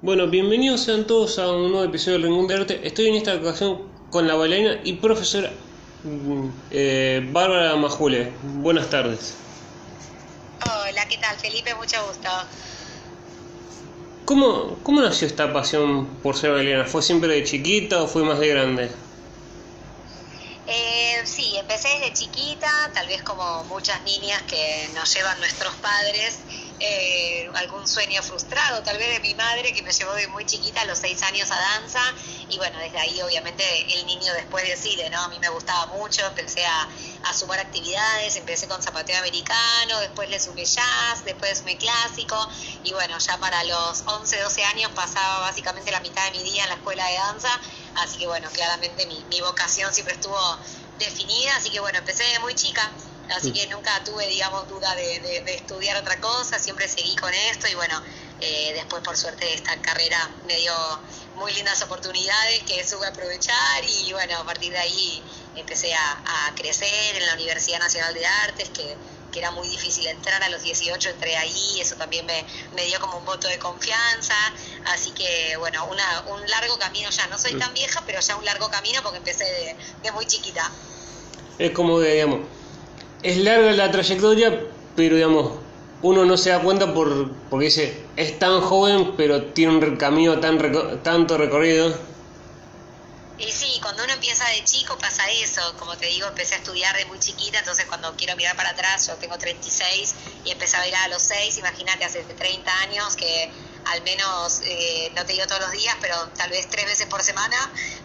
Bueno, bienvenidos sean todos a un nuevo episodio de Rincón de Arte. Estoy en esta ocasión con la bailarina y profesora mm, eh, Bárbara Majule. Buenas tardes. Hola, ¿qué tal Felipe? Mucho gusto. ¿Cómo, ¿Cómo nació esta pasión por ser bailarina? ¿Fue siempre de chiquita o fue más de grande? Eh, sí, empecé desde chiquita, tal vez como muchas niñas que nos llevan nuestros padres eh, algún sueño frustrado, tal vez de mi madre que me llevó de muy chiquita a los seis años a danza. Y bueno, desde ahí obviamente el niño después decide, ¿no? A mí me gustaba mucho, empecé a, a sumar actividades, empecé con zapateo americano, después le sumé jazz, después le sumé clásico. Y bueno, ya para los 11, 12 años pasaba básicamente la mitad de mi día en la escuela de danza, así que bueno, claramente mi, mi vocación siempre estuvo definida, así que bueno, empecé de muy chica así que nunca tuve, digamos, duda de, estudiar otra cosa, siempre seguí con esto y bueno, eh, después por suerte esta carrera me dio muy lindas oportunidades que supe aprovechar y bueno, a partir de ahí empecé a, crecer en la Universidad Nacional de Artes, que, que, era muy difícil entrar a los 18, entré ahí, eso también me, me dio como un voto de confianza, así que bueno, una, un largo camino ya, no soy tan vieja, pero ya un largo camino porque empecé de, de muy chiquita. Es como, digamos, es larga la trayectoria, pero digamos, uno no se da cuenta por, porque dice, es tan joven, pero tiene un camino tan tanto recorrido. Y sí, cuando uno empieza de chico pasa eso, como te digo, empecé a estudiar de muy chiquita, entonces cuando quiero mirar para atrás, yo tengo 36 y empecé a bailar a los 6, imagínate, hace 30 años que al menos, eh, no te digo todos los días, pero tal vez tres veces por semana,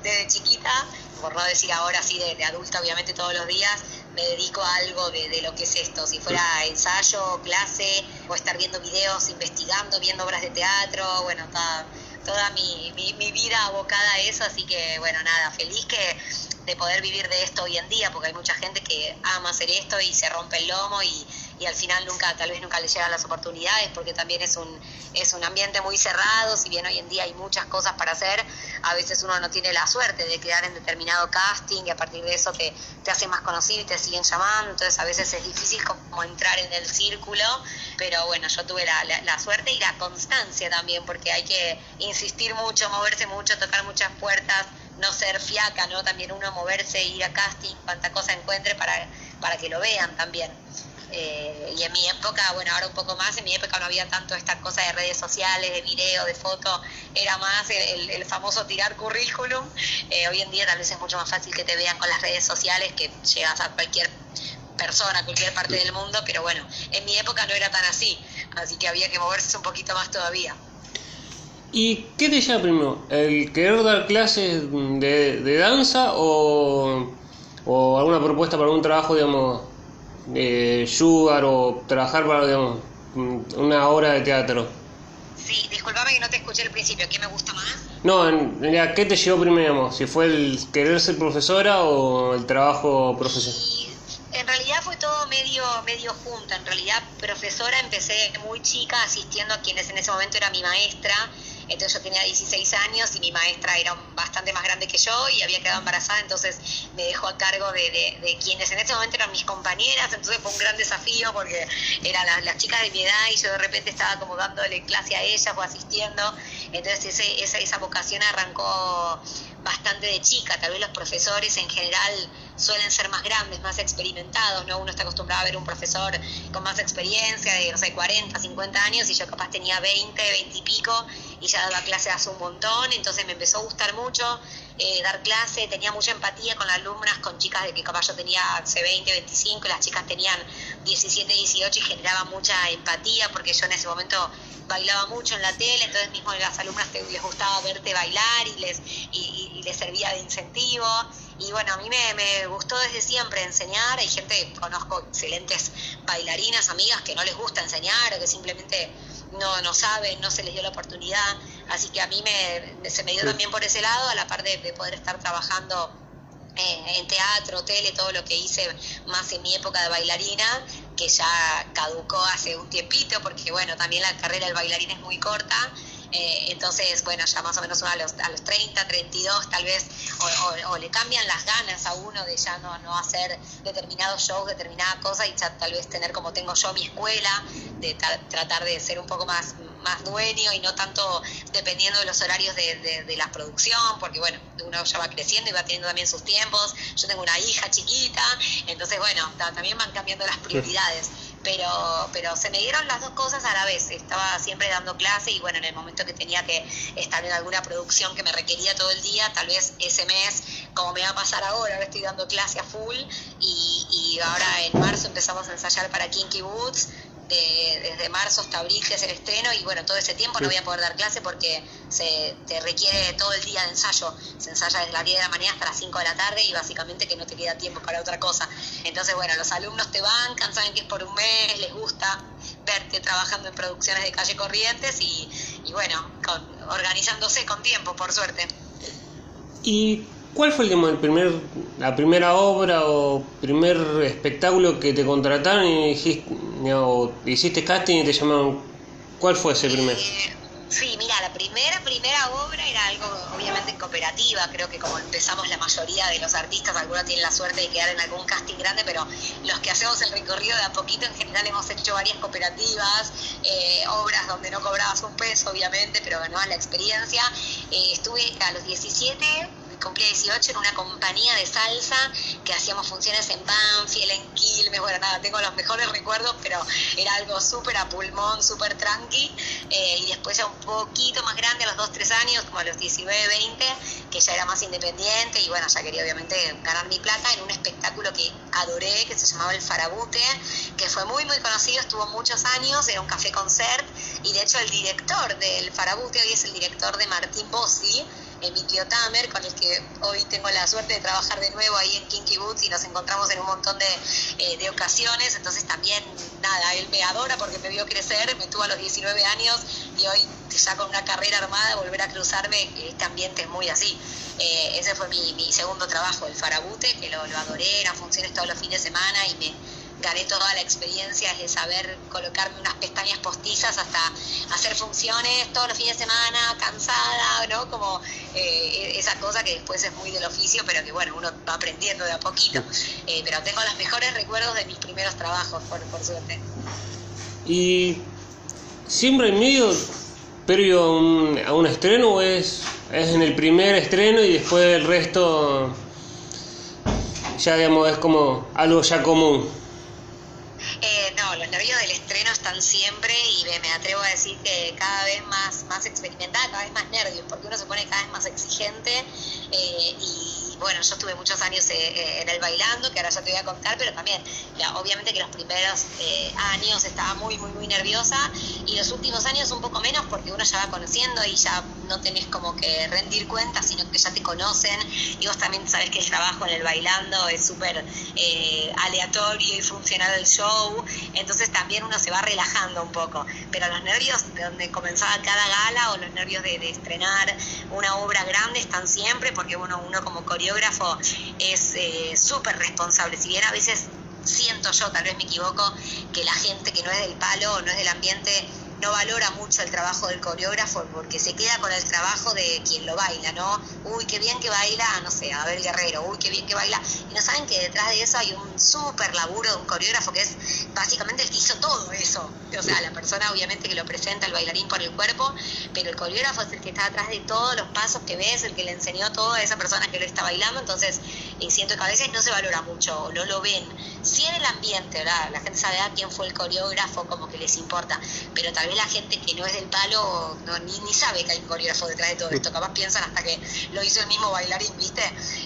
desde chiquita, por no decir ahora sí de, de adulta, obviamente todos los días, me dedico a algo de, de, lo que es esto, si fuera ensayo, clase, o estar viendo videos, investigando, viendo obras de teatro, bueno, toda, toda mi, mi, mi, vida abocada a eso, así que bueno, nada, feliz que de poder vivir de esto hoy en día, porque hay mucha gente que ama hacer esto y se rompe el lomo y, y al final nunca, tal vez nunca le llegan las oportunidades porque también es un, es un ambiente muy cerrado, si bien hoy en día hay muchas cosas para hacer, a veces uno no tiene la suerte de quedar en determinado casting y a partir de eso te, te hace más conocido y te siguen llamando, entonces a veces es difícil como entrar en el círculo, pero bueno, yo tuve la, la, suerte y la constancia también porque hay que insistir mucho, moverse mucho, tocar muchas puertas, no ser fiaca, ¿no? También uno moverse, ir a casting, cuanta cosa encuentre para, para que lo vean también. Eh, y en mi época, bueno, ahora un poco más, en mi época no había tanto esta cosa de redes sociales, de video, de foto, era más el, famoso tirar currículum. Eh, hoy en día tal vez es mucho más fácil que te vean con las redes sociales, que llegas a cualquier persona, a cualquier parte del mundo, pero bueno, en mi época no era tan así, así que había que moverse un poquito más todavía. ¿Y qué te llama primero? ¿El querer dar clases de, de danza o, o alguna propuesta para un trabajo, digamos, eh, Sugar o trabajar para digamos, una obra de teatro? Sí, disculpame que no te escuché al principio, ¿qué me gusta más? No, en ¿qué te llevó primero? ¿Si fue el querer ser profesora o el trabajo profesional? En realidad fue todo medio, medio junto. En realidad, profesora empecé muy chica asistiendo a quienes en ese momento era mi maestra entonces yo tenía 16 años y mi maestra era bastante más grande que yo y había quedado embarazada, entonces me dejó a cargo de, quienes en ese momento eran mis compañeras, entonces fue un gran desafío porque eran las, chicas de mi edad y yo de repente estaba como dándole clase a ellas o asistiendo, entonces ese, esa, esa vocación arrancó bastante de chica, tal vez los profesores en general suelen ser más grandes, más experimentados, ¿no? Uno está acostumbrado a ver un profesor con más experiencia, de, no sé, 40, 50 años, y yo capaz tenía 20, 20 y pico, y ya daba clase hace un montón, entonces me empezó a gustar mucho eh, dar clase, tenía mucha empatía con las alumnas, con chicas de que capaz yo tenía hace 20, 25, las chicas tenían 17, 18 y generaba mucha empatía porque yo en ese momento bailaba mucho en la tele, entonces mismo a las alumnas les gustaba verte bailar y les, y, les servía de incentivo. Y bueno, a mí me, me, gustó desde siempre enseñar. Hay gente, conozco excelentes bailarinas, amigas que no les gusta enseñar o que simplemente no, no saben, no se les dio la oportunidad. Así que a mí me, se me dio también por ese lado, a la par de, poder estar trabajando eh, en teatro, tele, todo lo que hice más en mi época de bailarina, que ya caducó hace un tiempito, porque bueno, también la carrera del bailarín es muy corta. Eh, entonces, bueno, ya más o menos uno a los, a los 30, 32, tal vez, o, le cambian las ganas a uno de ya no, no hacer determinados shows, determinada cosa, y tal vez tener como tengo yo mi escuela, de tratar de ser un poco más, más dueño y no tanto dependiendo de los horarios de, de, la producción, porque bueno, uno ya va creciendo y va teniendo también sus tiempos. Yo tengo una hija chiquita, entonces bueno, también van cambiando las prioridades pero, pero se me dieron las dos cosas a la vez. Estaba siempre dando clase y bueno, en el momento que tenía que estar en alguna producción que me requería todo el día, tal vez ese mes, como me va a pasar ahora, estoy dando clase a full y, y ahora en marzo empezamos a ensayar para Kinky Desde marzo hasta abril, que es el estreno, y bueno, todo ese tiempo no voy a poder dar clase porque se te requiere todo el día de ensayo. Se ensaya desde las 10 de la mañana hasta las 5 de la tarde y básicamente que no te queda tiempo para otra cosa. Entonces, bueno, los alumnos te bancan, saben que es por un mes, les gusta verte trabajando en producciones de calle Corrientes y, y bueno, con, organizándose con tiempo, por suerte. ¿Y ¿Cuál fue el, primer, la primera obra o primer espectáculo que te contrataron y dijiste, hiciste casting y te llamaron? ¿Cuál fue ese primer? Eh, sí, mira, la primera, primera obra era algo obviamente en cooperativa, creo que como empezamos la mayoría de los artistas, algunos tienen la suerte de quedar en algún casting grande, pero los que hacemos el recorrido de a poquito en general hemos hecho varias cooperativas, eh, obras donde no cobrabas un peso obviamente, pero ganabas la experiencia. Eh, estuve a los 17 cumplí 18 en una compañía de salsa que hacíamos funciones en Banfield, en Quilmes, bueno, nada, tengo los mejores recuerdos, pero era algo súper a pulmón, súper tranqui. Eh, y después ya un poquito más grande, a los 2, 3 años, como a los 19, 20, que ya era más independiente y bueno, ya quería obviamente ganar mi plata en un espectáculo que adoré, que se llamaba El Farabute, que fue muy, muy conocido, estuvo muchos años, era un café concert y de hecho el director del Farabute hoy es el director de Martín Bossi, Emilio Tamer, con el que hoy tengo la suerte de trabajar de nuevo ahí en Kinky Boots y nos encontramos en un montón de, eh, de ocasiones. Entonces también, nada, él me adora porque me vio crecer, me tuvo a los 19 años y hoy ya con una carrera armada, volver a cruzarme, este ambiente es muy así. Eh, ese fue mi, mi, segundo trabajo, el Farabute, que lo, lo adoré, eran funciones todos los fines de semana y me toda la experiencia de saber colocarme unas pestañas postizas hasta hacer funciones todos los fines de semana, cansada, ¿no? Como eh, esa cosa que después es muy del oficio, pero que bueno, uno va aprendiendo de a poquito. Eh, pero tengo los mejores recuerdos de mis primeros trabajos, por, por suerte. ¿Y siempre en medio, previo a un, a un estreno, o es, es en el primer estreno y después el resto ya digamos es como algo ya común? Nervios del estreno están siempre y me, atrevo a decir que cada vez más, más experimentada, cada vez más nervios, porque uno se pone cada vez más exigente eh, y bueno, yo estuve muchos años eh, eh, en el bailando, que ahora ya te voy a contar, pero también, obviamente que los primeros años estaba muy, muy, muy nerviosa y los últimos años un poco menos porque uno ya va conociendo y ya no tenés como que rendir cuentas, sino que ya te conocen. Y vos también sabes que el trabajo en el bailando es súper aleatorio y funcional el show, entonces también uno se va relajando un poco, pero los nervios de donde comenzaba cada gala o los nervios de, de estrenar una obra grande están siempre porque uno, uno como coreógrafo es eh, súper responsable. Si bien a veces siento yo, tal vez me equivoco, que la gente que no es del palo o no es del ambiente no valora mucho el trabajo del coreógrafo porque se queda con el trabajo de quien lo baila, ¿no? Uy, qué bien que baila, no sé, a ver Guerrero, uy, qué bien que baila. Y no saben que detrás de eso hay un súper laburo de un coreógrafo que es básicamente el que hizo todo eso. O sea, la persona obviamente que lo presenta, el bailarín por el cuerpo, pero el coreógrafo es el que está detrás de todos los pasos que ves, el que le enseñó todo a esa persona que lo está bailando. Entonces, eh, siento que a veces no se valora mucho no lo ven. Sí en el ambiente, ¿verdad? La gente sabe a quién fue el coreógrafo, como que les importa, pero tal vez la gente que no es del palo no, ni, ni sabe que hay un coreógrafo detrás de todo esto, capaz piensan hasta que lo hizo el mismo bailarín, ¿viste?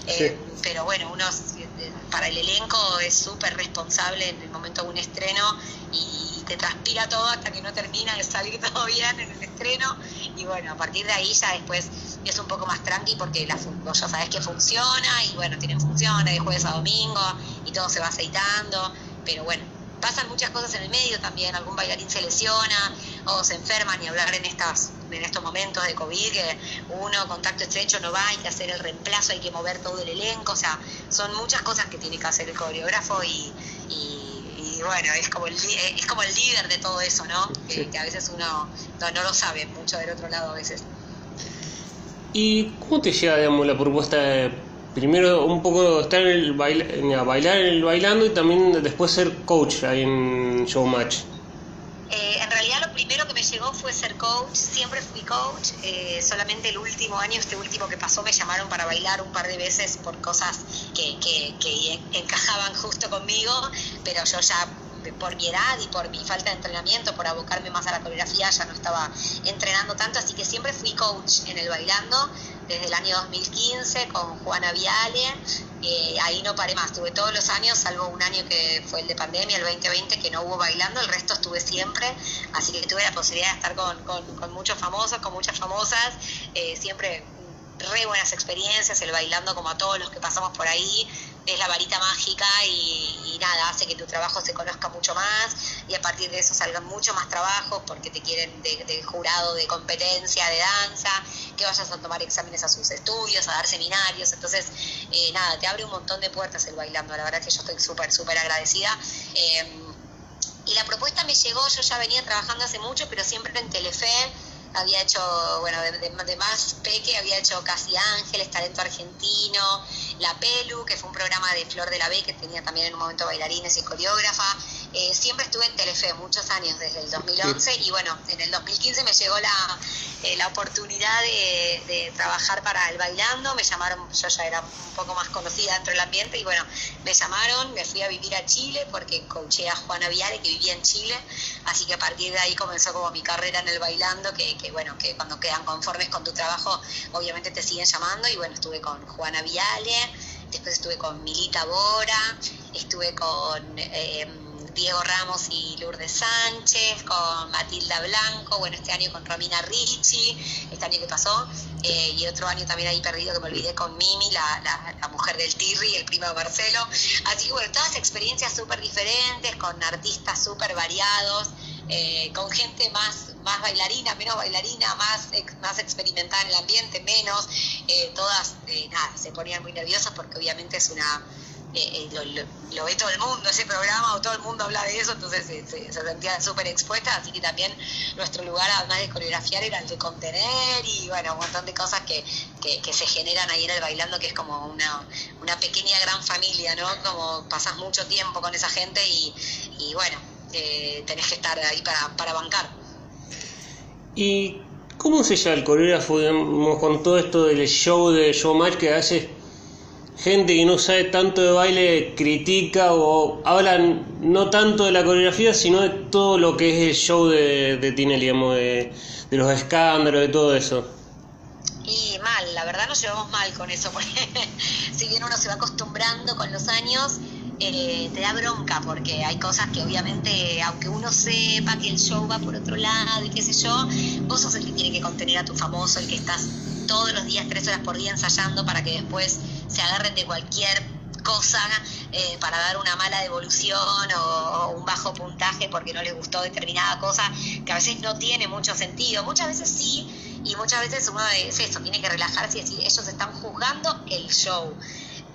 Eh, pero bueno, uno eh, para el elenco es súper responsable en el momento de un estreno y te transpira todo hasta que no termina de salir todo bien en el estreno. Y bueno, a partir de ahí ya después es un poco más tranqui porque la, ya sabes que funciona y bueno, tienen funciones de jueves a domingo y todo se va aceitando, pero bueno, pasan muchas cosas en el medio también, algún bailarín se lesiona o se enferma, ni hablar en estas en estos momentos de COVID, que uno, contacto estrecho, no va, hay que hacer el reemplazo, hay que mover todo el elenco, o sea, son muchas cosas que tiene que hacer el coreógrafo y, y, bueno, es como, el, es como el líder de todo eso, ¿no? Que, a veces uno no, no, lo sabe mucho del otro lado a veces. ¿Y cómo te llega, digamos, la propuesta de primero un poco estar en el baila, bailar en el bailando y también después ser coach ahí en Showmatch? Eh, en realidad lo primero que me llegó fue ser coach, siempre fui coach, eh, solamente el último año, este último que pasó, me llamaron para bailar un par de veces por cosas que, que, que encajaban justo conmigo, pero yo ya por mi edad y por mi falta de entrenamiento, por abocarme más a la coreografía, ya no estaba entrenando tanto, así que siempre fui coach en el bailando desde el año 2015 con Juana Viale, eh, ahí no paré más, tuve todos los años, salvo un año que fue el de pandemia, el 2020, que no hubo bailando, el resto estuve siempre, así que tuve la posibilidad de estar con, con, muchos famosos, con muchas famosas, eh, siempre re buenas experiencias, el bailando como a todos los que pasamos por ahí, es la varita mágica y, nada, hace que tu trabajo se conozca mucho más y a partir de eso salgan mucho más trabajos porque te quieren de, jurado de competencia, de danza, que vayas a tomar exámenes a sus estudios, a dar seminarios, entonces eh, nada, te abre un montón de puertas el bailando, la verdad que yo estoy súper, súper agradecida. Em, y la propuesta me llegó, yo ya venía trabajando hace mucho, pero siempre en Telefe, había hecho, bueno, de, de, más peque, había hecho Casi Ángeles, Talento Argentino, La Pelu, que fue un programa de Flor de la B, que tenía también en un momento bailarines y coreógrafa. Eh, siempre estuve en Telefe muchos años, desde el 2011, y bueno, en el 2015 me llegó la, eh, la oportunidad de, trabajar para el bailando, me llamaron, yo ya era un poco más conocida dentro del ambiente, y bueno, me llamaron, me fui a vivir a Chile, porque coaché a Juana Viale, que vivía en Chile, así que a partir de ahí comenzó como mi carrera en el bailando, que, que bueno, que cuando quedan conformes con tu trabajo, obviamente te siguen llamando, y bueno, estuve con Juana Viale, después estuve con Milita Bora, estuve con... Eh, Diego Ramos y Lourdes Sánchez, con Matilda Blanco, bueno, este año con Romina Ricci, este año que pasó, eh, y otro año también ahí perdido que me olvidé con Mimi, la, la, mujer del Tirri, el primo de Marcelo. Así que bueno, todas experiencias súper diferentes, con artistas súper variados. Eh, con gente más, más bailarina, menos bailarina, más, más experimentada en el ambiente, menos, eh, todas, nada, se ponían muy nerviosas porque obviamente es una, eh, eh, lo, ve todo el mundo ese programa o todo el mundo habla de eso, entonces se, sentían súper expuestas, así que también nuestro lugar, además de coreografiar, era el de contener y bueno, un montón de cosas que, que, se generan ahí en el bailando, que es como una, una pequeña gran familia, ¿no? Como pasas mucho tiempo con esa gente y, y bueno, eh, tenés que estar ahí para, para bancar. ¿Y cómo se llama el coreógrafo, digamos, con todo esto del show de showmatch que haces? Gente que no sabe tanto de baile critica o hablan no tanto de la coreografía, sino de todo lo que es el show de, de digamos, de, los escándalos, de todo eso. Y mal, la verdad nos llevamos mal con eso, porque si bien uno se va acostumbrando con los años, eh, te da bronca, porque hay cosas que obviamente, aunque uno sepa que el show va por otro lado y qué sé yo, vos sos el que tiene que contener a tu famoso, el que estás todos los días, tres horas por día ensayando para que después se agarren de cualquier cosa eh, para dar una mala devolución o, un bajo puntaje porque no les gustó determinada cosa que a veces no tiene mucho sentido. Muchas veces sí, y muchas veces uno es eso, tiene que relajarse y decir, ellos están juzgando el show.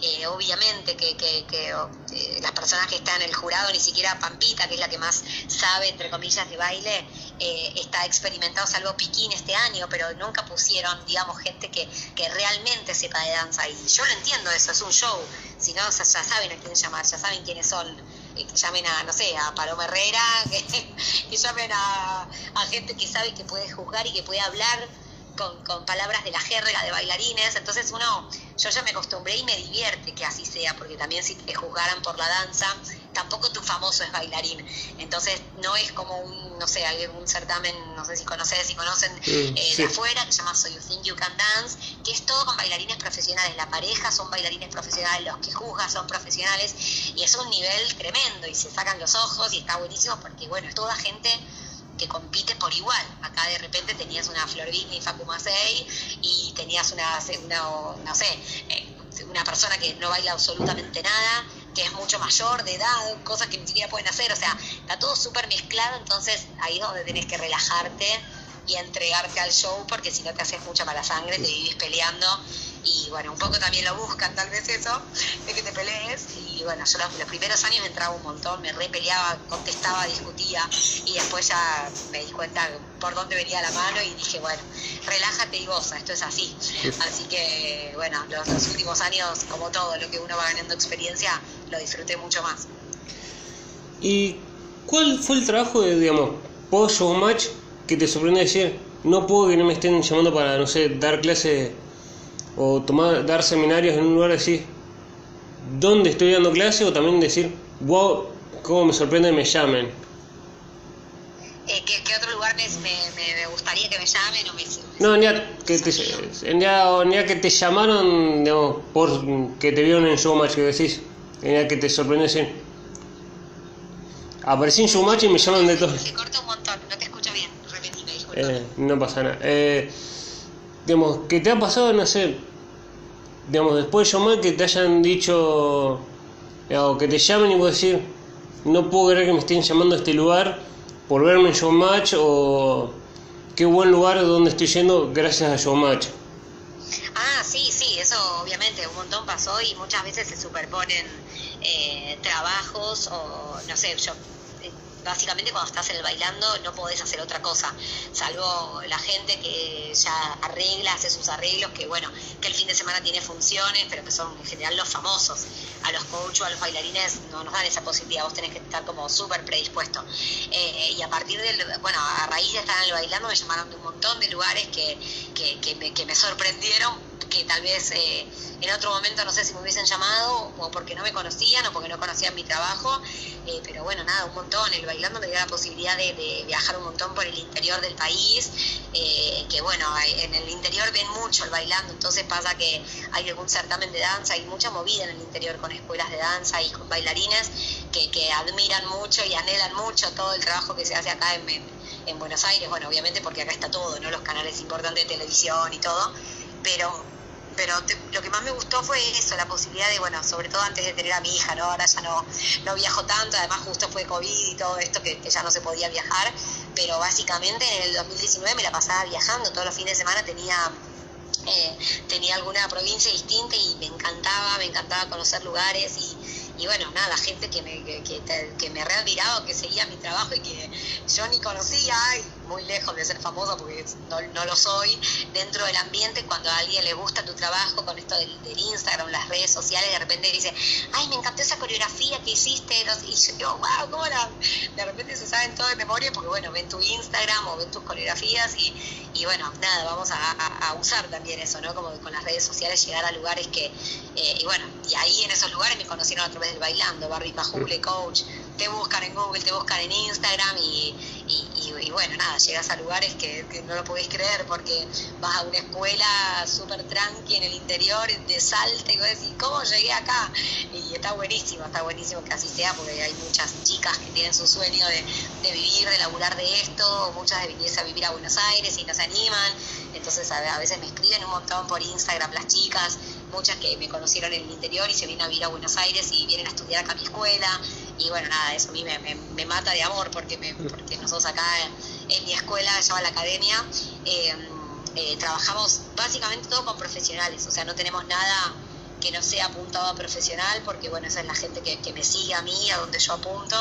Eh, obviamente que, que, que eh, las personas que están en el jurado, ni siquiera Pampita, que es la que más sabe, entre comillas, de baile, eh, está experimentado, salvo Piquín este año, pero nunca pusieron, digamos, gente que, que realmente sepa de danza. Y yo lo entiendo eso, es un show. Si no, ya saben a quién llamar, ya saben quiénes son. que llamen a, no sé, a Paloma Herrera, que, llamen a, a gente que sabe que puede juzgar y que puede hablar con, con, palabras de la jerga de bailarines, entonces uno, yo ya me acostumbré y me divierte que así sea, porque también si te juzgaran por la danza, tampoco tu famoso es bailarín, entonces no es como un, no sé, algún certamen, no sé si conoces, si conocen, eh, de afuera, que se llama So You Think You Can Dance, que es todo con bailarines profesionales, la pareja son bailarines profesionales, los que juzgan son profesionales, y es un nivel tremendo, y se sacan los ojos, y está buenísimo, porque bueno, es toda gente que compite por igual. Acá de repente tenías una Florbini y Facu Macei y tenías una, no sé, eh, una persona que no baila absolutamente nada, que es mucho mayor de edad, cosas que ni siquiera pueden hacer, o sea, está todo súper mezclado, entonces ahí es donde tenés que relajarte y entregarte al show porque si no te haces mucha mala sangre, te vivís peleando y bueno, un poco también lo buscan tal vez eso, de que te pelees y bueno, yo los, primeros años entraba un montón, me repeleaba, contestaba, discutía y después ya me di cuenta por dónde venía la mano y dije, bueno, relájate y goza, esto es así. Así que bueno, los, los últimos años, como todo lo que uno va ganando experiencia, lo disfruté mucho más. ¿Y cuál fue el trabajo de, digamos, post match que te sorprende decir, no puedo que no me estén llamando para, no sé, dar clases o tomar, dar seminarios en un lugar así, ¿dónde estoy dando clase? O también decir, wow, cómo me sorprende que me llamen. Eh, ¿qué, ¿qué, otro lugar me, me, me, gustaría que me llamen o me... No, ni a, que te, ni a, ni a que te llamaron, digamos, por que te vieron en Showmatch, que decís, ni a que te sorprende decir, aparecí en Showmatch y me llaman de todo. Se corta un montón, no te escucho bien, repetime, disculpa. Eh, no pasa nada. Eh, digamos, que te ha pasado, no sé, digamos, después de Showmatch que te hayan dicho, digamos, que te llamen y vos decir, no puedo creer que me estén llamando a este lugar por verme en Showmatch o qué buen lugar donde estoy yendo gracias a Showmatch. Ah, sí, sí, eso obviamente un montón pasó y muchas veces se superponen eh, trabajos o no sé, yo básicamente cuando estás en el bailando no podés hacer otra cosa, salvo la gente que ya arregla, hace sus arreglos, que bueno, que el fin de semana tiene funciones, pero que son en general los famosos. A los coaches a los bailarines no nos dan esa posibilidad, vos tenés que estar como súper predispuesto. Eh, y a partir del, bueno, a raíz de estar en el bailando me llamaron de un montón de lugares que, que, que me sorprendieron, que tal vez... Eh, en otro momento no sé si me hubiesen llamado o porque no me conocían o porque no conocían mi trabajo, eh, pero bueno, nada, un montón. El bailando me dio la posibilidad de, viajar un montón por el interior del país, eh, que bueno, en el interior ven mucho el bailando, entonces pasa que hay algún certamen de danza, hay mucha movida en el interior con escuelas de danza y con bailarines que, que admiran mucho y anhelan mucho todo el trabajo que se hace acá en, en Buenos Aires, bueno, obviamente porque acá está todo, ¿no? Los canales importantes de televisión y todo, pero pero te, lo que más me gustó fue eso, la posibilidad de, bueno, sobre todo antes de tener a mi hija, ¿no? Ahora ya no, no viajo tanto, además justo fue COVID y todo esto que, que, ya no se podía viajar, pero básicamente en el 2019 me la pasaba viajando, todos los fines de semana tenía... Eh, tenía alguna provincia distinta y me encantaba, me encantaba conocer lugares y, y bueno, nada, gente que me, que, que, que me readmiraba, que seguía mi trabajo y que yo ni conocía, y muy lejos de ser famoso porque no, no, lo soy, dentro del ambiente, cuando a alguien le gusta tu trabajo con esto del, del, Instagram, las redes sociales, de repente dice, ay, me encantó esa coreografía que hiciste, y yo digo, wow, ¿cómo la? De repente se saben todo de memoria porque, bueno, ven tu Instagram o ven tus coreografías y, y bueno, nada, vamos a, a, usar también eso, ¿no? Como con las redes sociales llegar a lugares que, eh, y bueno, y ahí en esos lugares me conocieron a través del bailando, Barbie Pajule, coach, te buscan en Google, te buscan en Instagram y, y, bueno, nada, llegas a lugares que, que, no lo podés creer porque vas a una escuela súper tranqui en el interior de Salta y vos decís, ¿cómo llegué acá? Y está buenísimo, está buenísimo que así sea porque hay muchas chicas que tienen su sueño de, de vivir, de laburar de esto, muchas de venirse a vivir a Buenos Aires y no se animan, entonces a, a veces me escriben un montón por Instagram las chicas, muchas que me conocieron en el interior y se vienen a vivir a Buenos Aires y vienen a estudiar acá a mi escuela y bueno, nada, eso a mí me, me, mata de amor porque, me, porque nosotros acá en, en mi escuela, se llama la academia, eh, eh, trabajamos básicamente todo con profesionales, o sea, no tenemos nada que no sea apuntado a profesional, porque bueno, esa es la gente que, me sigue a mí, a donde yo apunto,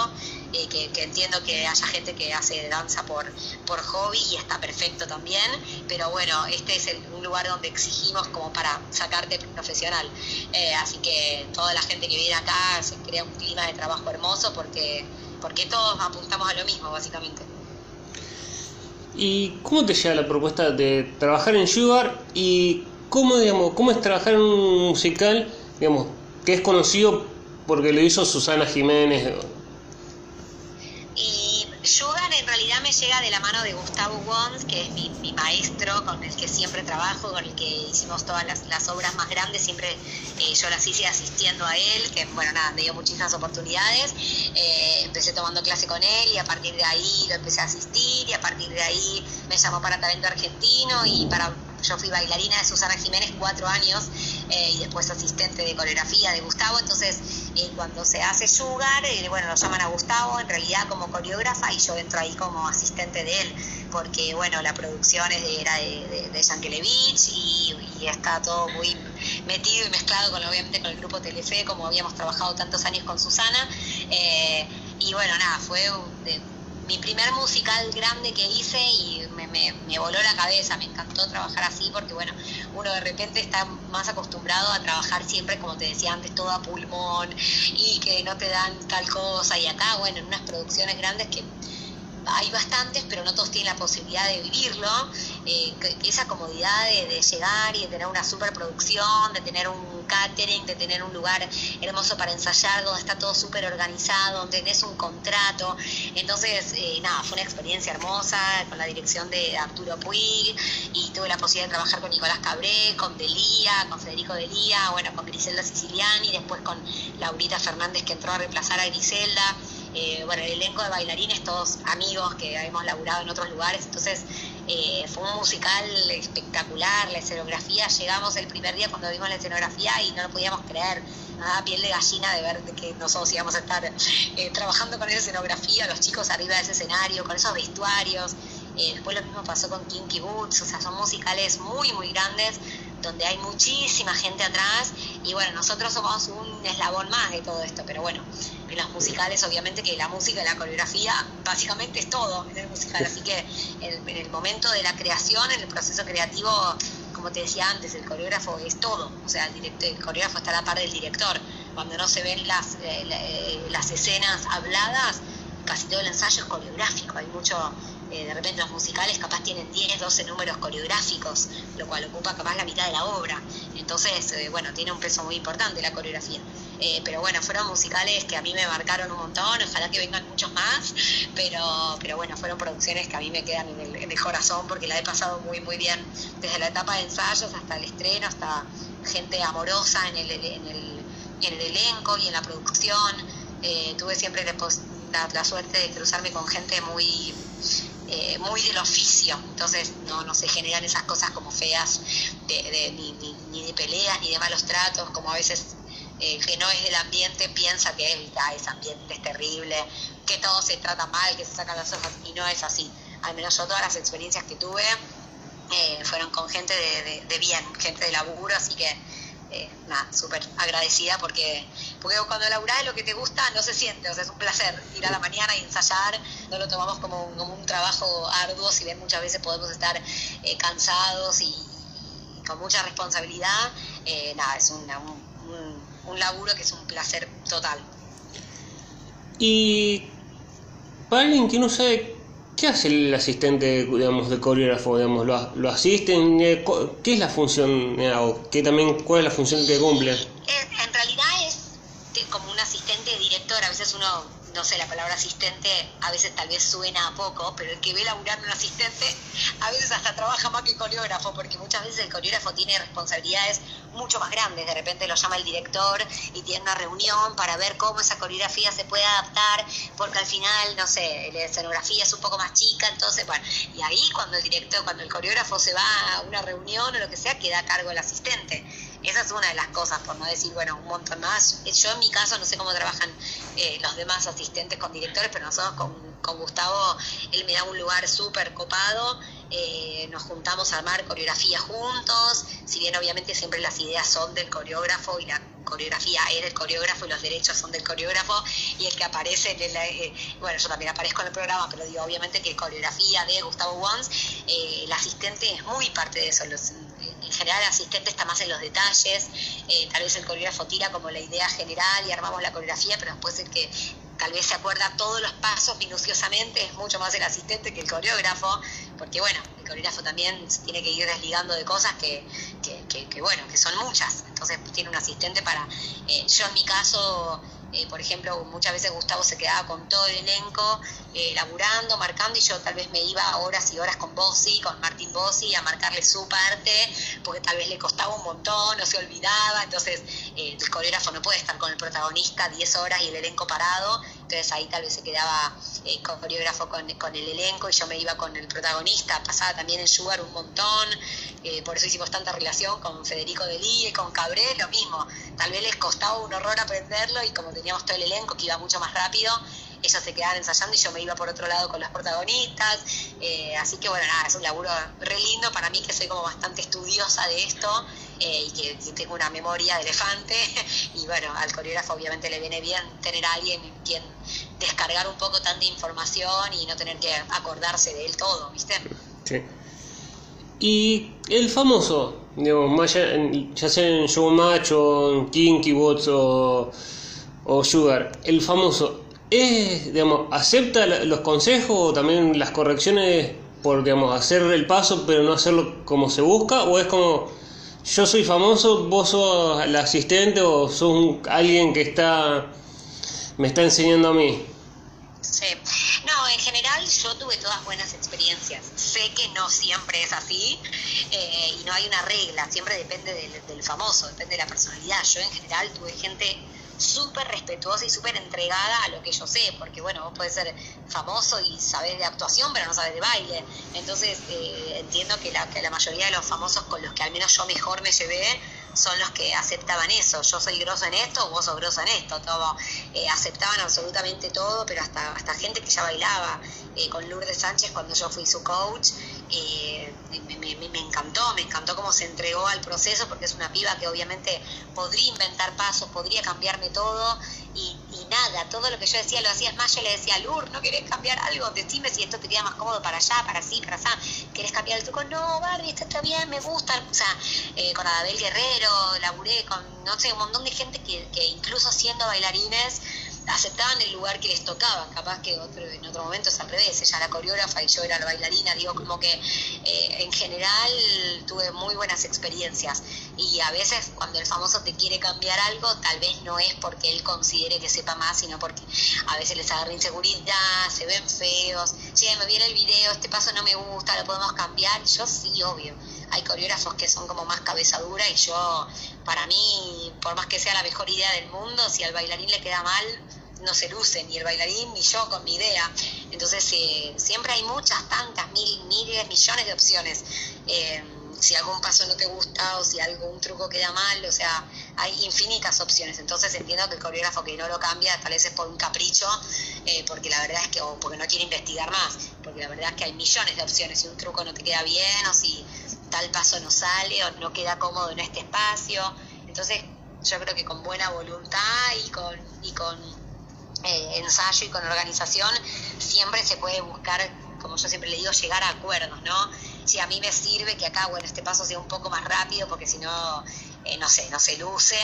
eh, que, entiendo que haya gente que hace danza por, por hobby y está perfecto también, pero bueno, este es un lugar donde exigimos como para sacarte profesional. Eh, así que toda la gente que viene acá se crea un clima de trabajo hermoso porque, porque todos apuntamos a lo mismo, básicamente. ¿Y cómo te llega la propuesta de trabajar en Sugar cómo, digamos, cómo es trabajar en un musical, digamos, que es conocido porque lo hizo Susana Jiménez? Y Sugar en realidad me llega de la mano de Gustavo Wons, que es mi, maestro con el que siempre trabajo, con el que hicimos todas las, las obras más grandes, siempre eh, yo las hice asistiendo a él, que bueno, nada, me dio muchísimas oportunidades. Eh, empecé tomando clase con él y a partir de ahí lo empecé a asistir y a partir de ahí me llamó para talento argentino y para yo fui bailarina de Susana Jiménez cuatro años eh, y después asistente de coreografía de Gustavo, entonces eh, cuando se hace Sugar, eh, bueno, lo llaman a Gustavo en realidad como coreógrafa y yo entro ahí como asistente de él, porque bueno, la producción era de, de, de y, y, está todo muy metido y mezclado con obviamente con el grupo Telefe, como habíamos trabajado tantos años con Susana, y bueno, nada, fue de, mi primer musical grande que hice y me, me, me, voló la cabeza, me encantó trabajar así porque bueno, uno de repente está más acostumbrado a trabajar siempre, como te decía antes, todo a pulmón y que no te dan tal cosa y acá, bueno, en unas producciones grandes que hay bastantes, pero no todos tienen la posibilidad de vivirlo. Eh, esa comodidad de, llegar y de tener una superproducción, de tener un catering, de tener un lugar hermoso para ensayar, donde está todo súper organizado, donde tenés un contrato. Entonces, eh, nada, fue una experiencia hermosa con la dirección de Arturo Puig y tuve la posibilidad de trabajar con Nicolás Cabré, con Delía, con Federico Delía, bueno, con Griselda Siciliani, después con Laurita Fernández que entró a reemplazar a Griselda. Eh, bueno, el elenco de bailarines, todos amigos que hemos laburado en otros lugares, entonces eh, fue un musical espectacular, la escenografía, llegamos el primer día cuando vimos la escenografía y no lo podíamos creer, nada, piel de gallina de ver que nosotros íbamos a estar eh, trabajando con esa escenografía, los chicos arriba de ese escenario, con esos vestuarios, después lo mismo pasó con Kinky Boots, o sea, son musicales muy, muy grandes, donde hay muchísima gente atrás y bueno, nosotros somos un eslabón más de todo esto, pero bueno, en los musicales obviamente que la música y la coreografía básicamente es todo en el musical, así que en, el momento de la creación, en el proceso creativo, como te decía antes, el coreógrafo es todo, o sea, el, el coreógrafo está a la par del director, cuando no se ven las, eh, eh, las escenas habladas, casi todo el ensayo es coreográfico, hay mucho eh, de repente los musicales capaz tienen 10, 12 números coreográficos, lo cual ocupa capaz la mitad de la obra. Entonces, eh, bueno, tiene un peso muy importante la coreografía. Eh, pero bueno, fueron musicales que a mí me marcaron un montón, ojalá que vengan muchos más, pero, pero bueno, fueron producciones que a mí me quedan en el, corazón porque la he pasado muy, muy bien, desde la etapa de ensayos hasta el estreno, hasta gente amorosa en el, en el, en el elenco y en la producción. tuve siempre la, la, suerte de cruzarme con gente muy eh, muy del oficio, entonces no, no se generan esas cosas como feas, de, ni, ni, de peleas, ni de malos tratos, como a veces eh, que no es del ambiente piensa que ese ambiente es terrible, que todo se trata mal, que se sacan las hojas, y no es así. Al menos yo todas las experiencias que tuve eh, fueron con gente de, de bien, gente de laburo, así que eh, nada, súper agradecida porque, porque cuando laburás lo que te gusta no se siente, o sea, es un placer ir a la mañana y ensayar, no lo tomamos como un, un trabajo arduo, si bien muchas veces podemos estar eh, cansados y, con mucha responsabilidad, eh, nada, es un, un laburo que es un placer total. Y para alguien que no sabe ¿Qué hace el asistente digamos, de coreógrafo? Digamos, ¿lo, lo asisten? Eh, ¿Qué es la función? Eh, o qué también, ¿Cuál es la función que cumple? En realidad es como un asistente director. A veces uno no sé, la palabra asistente a veces tal vez suena a poco, pero el que ve laburar un asistente a veces hasta trabaja más que el coreógrafo, porque muchas veces el coreógrafo tiene responsabilidades mucho más grandes. De repente lo llama el director y tiene una reunión para ver cómo esa coreografía se puede adaptar, porque al final, no sé, la escenografía es un poco más chica, entonces, bueno, y ahí cuando el director, cuando el coreógrafo se va a una reunión o lo que sea, queda a cargo el asistente. Esa es una de las cosas, por no decir, bueno, un montón más. Yo en mi caso no sé cómo trabajan eh, los demás asistentes con directores, pero nosotros con, con Gustavo, él me da un lugar súper copado, eh, nos juntamos a armar coreografía juntos, si bien obviamente siempre las ideas son del coreógrafo y la coreografía es del coreógrafo y los derechos son del coreógrafo y el que aparece en el, eh, bueno yo también aparezco en el programa pero digo obviamente que coreografía de Gustavo Wons el asistente es muy parte de eso los, en general el asistente está más en los detalles, eh, tal vez el coreógrafo tira como la idea general y armamos la coreografía, pero después el que tal vez se acuerda todos los pasos minuciosamente es mucho más el asistente que el coreógrafo, porque bueno, el coreógrafo también tiene que ir desligando de cosas que, que, bueno, que son muchas, entonces tiene un asistente para, eh, yo en mi caso eh, por ejemplo, muchas veces Gustavo se quedaba con todo el elenco, eh, laburando, marcando, y yo tal vez me iba horas y horas con Bossi, con Martín Bossi, a marcarle su parte, porque tal vez le costaba un montón, no se olvidaba, entonces eh, el coreógrafo no puede estar con el protagonista 10 horas y el elenco parado, entonces ahí tal vez se quedaba eh, coreógrafo con, con, el elenco y yo me iba con el protagonista, pasaba también en Sugar un montón, por eso hicimos tanta relación con Federico Delí con Cabré, lo mismo, tal vez les costaba un horror aprenderlo y como teníamos todo el elenco que iba mucho más rápido, ellos se quedaban ensayando y yo me iba por otro lado con las protagonistas. Eh, así que bueno, nada, es un laburo re lindo para mí que soy como bastante estudiosa de esto eh, y que, tengo una memoria de elefante. y bueno, al coreógrafo obviamente le viene bien tener a alguien en quien descargar un poco tanta información y no tener que acordarse de él todo, ¿viste? Sí. Y el famoso, digamos, ya, sea en Showmatch o en Kinky Bots o o Sugar, el famoso, es, digamos, acepta los consejos o también las correcciones por, digamos, hacer el paso pero no hacerlo como se busca? ¿O es como, yo soy famoso, vos sos el asistente o sos alguien que está, me está enseñando a mí? Sí. No, en general yo tuve todas buenas experiencias. Sé que no siempre es así eh, y no hay una regla, siempre depende del, del famoso, depende de la personalidad. Yo en general tuve gente súper respetuosa y súper entregada a lo que yo sé, porque bueno, vos puedes ser famoso y sabes de actuación, pero no sabes de baile. Entonces eh, entiendo que la, que la mayoría de los famosos con los que al menos yo mejor me llevé son los que aceptaban eso. Yo soy groso en esto, vos sos groso en esto. Todo, eh, aceptaban absolutamente todo, pero hasta, hasta gente que ya bailaba. Eh, con Lourdes Sánchez cuando yo fui su coach. Eh, me, me, encantó, me encantó cómo se entregó al proceso, porque es una piba que obviamente podría inventar pasos, podría cambiarme todo. Y, nada, todo lo que yo decía lo hacía. más, yo le decía, Lur, ¿no querés cambiar algo? Decime si esto te queda más cómodo para allá, para así, para allá. ¿Querés cambiar el truco? No, Barbie, esto está bien, me gusta. O sea, eh, con Adabel Guerrero, laburé con, no sé, un montón de gente que incluso siendo bailarines aceptaban el lugar que les tocaba, capaz que otro, en otro momento es al revés, ella era coreógrafa y yo era la bailarina, digo como que eh, en general tuve muy buenas experiencias y a veces cuando el famoso te quiere cambiar algo, tal vez no es porque él considere que sepa más, sino porque a veces les agarra inseguridad, se ven feos, che, me viene el video, este paso no me gusta, lo podemos cambiar, yo sí, obvio. Hay coreógrafos que son como más cabeza dura y yo, para mí, por más que sea la mejor idea del mundo, si al bailarín le queda mal, no se luce ni el bailarín ni yo con mi idea. Entonces eh, siempre hay muchas, tantas, mil, miles, millones de opciones. Eh, si algún paso no te gusta o si algún truco queda mal, o sea, hay infinitas opciones. Entonces entiendo que el coreógrafo que no lo cambia tal vez es por un capricho, eh, porque la verdad es que, o porque no quiere investigar más, porque la verdad es que hay millones de opciones. Si un truco no te queda bien o si tal paso no sale o no queda cómodo en este espacio. Entonces yo creo que con buena voluntad y con, y con eh, ensayo y con organización, siempre se puede buscar, como yo siempre le digo, llegar a acuerdos, ¿no? Si a mí me sirve que acá, bueno, este paso sea un poco más rápido, porque si no, eh, no sé, no se luce,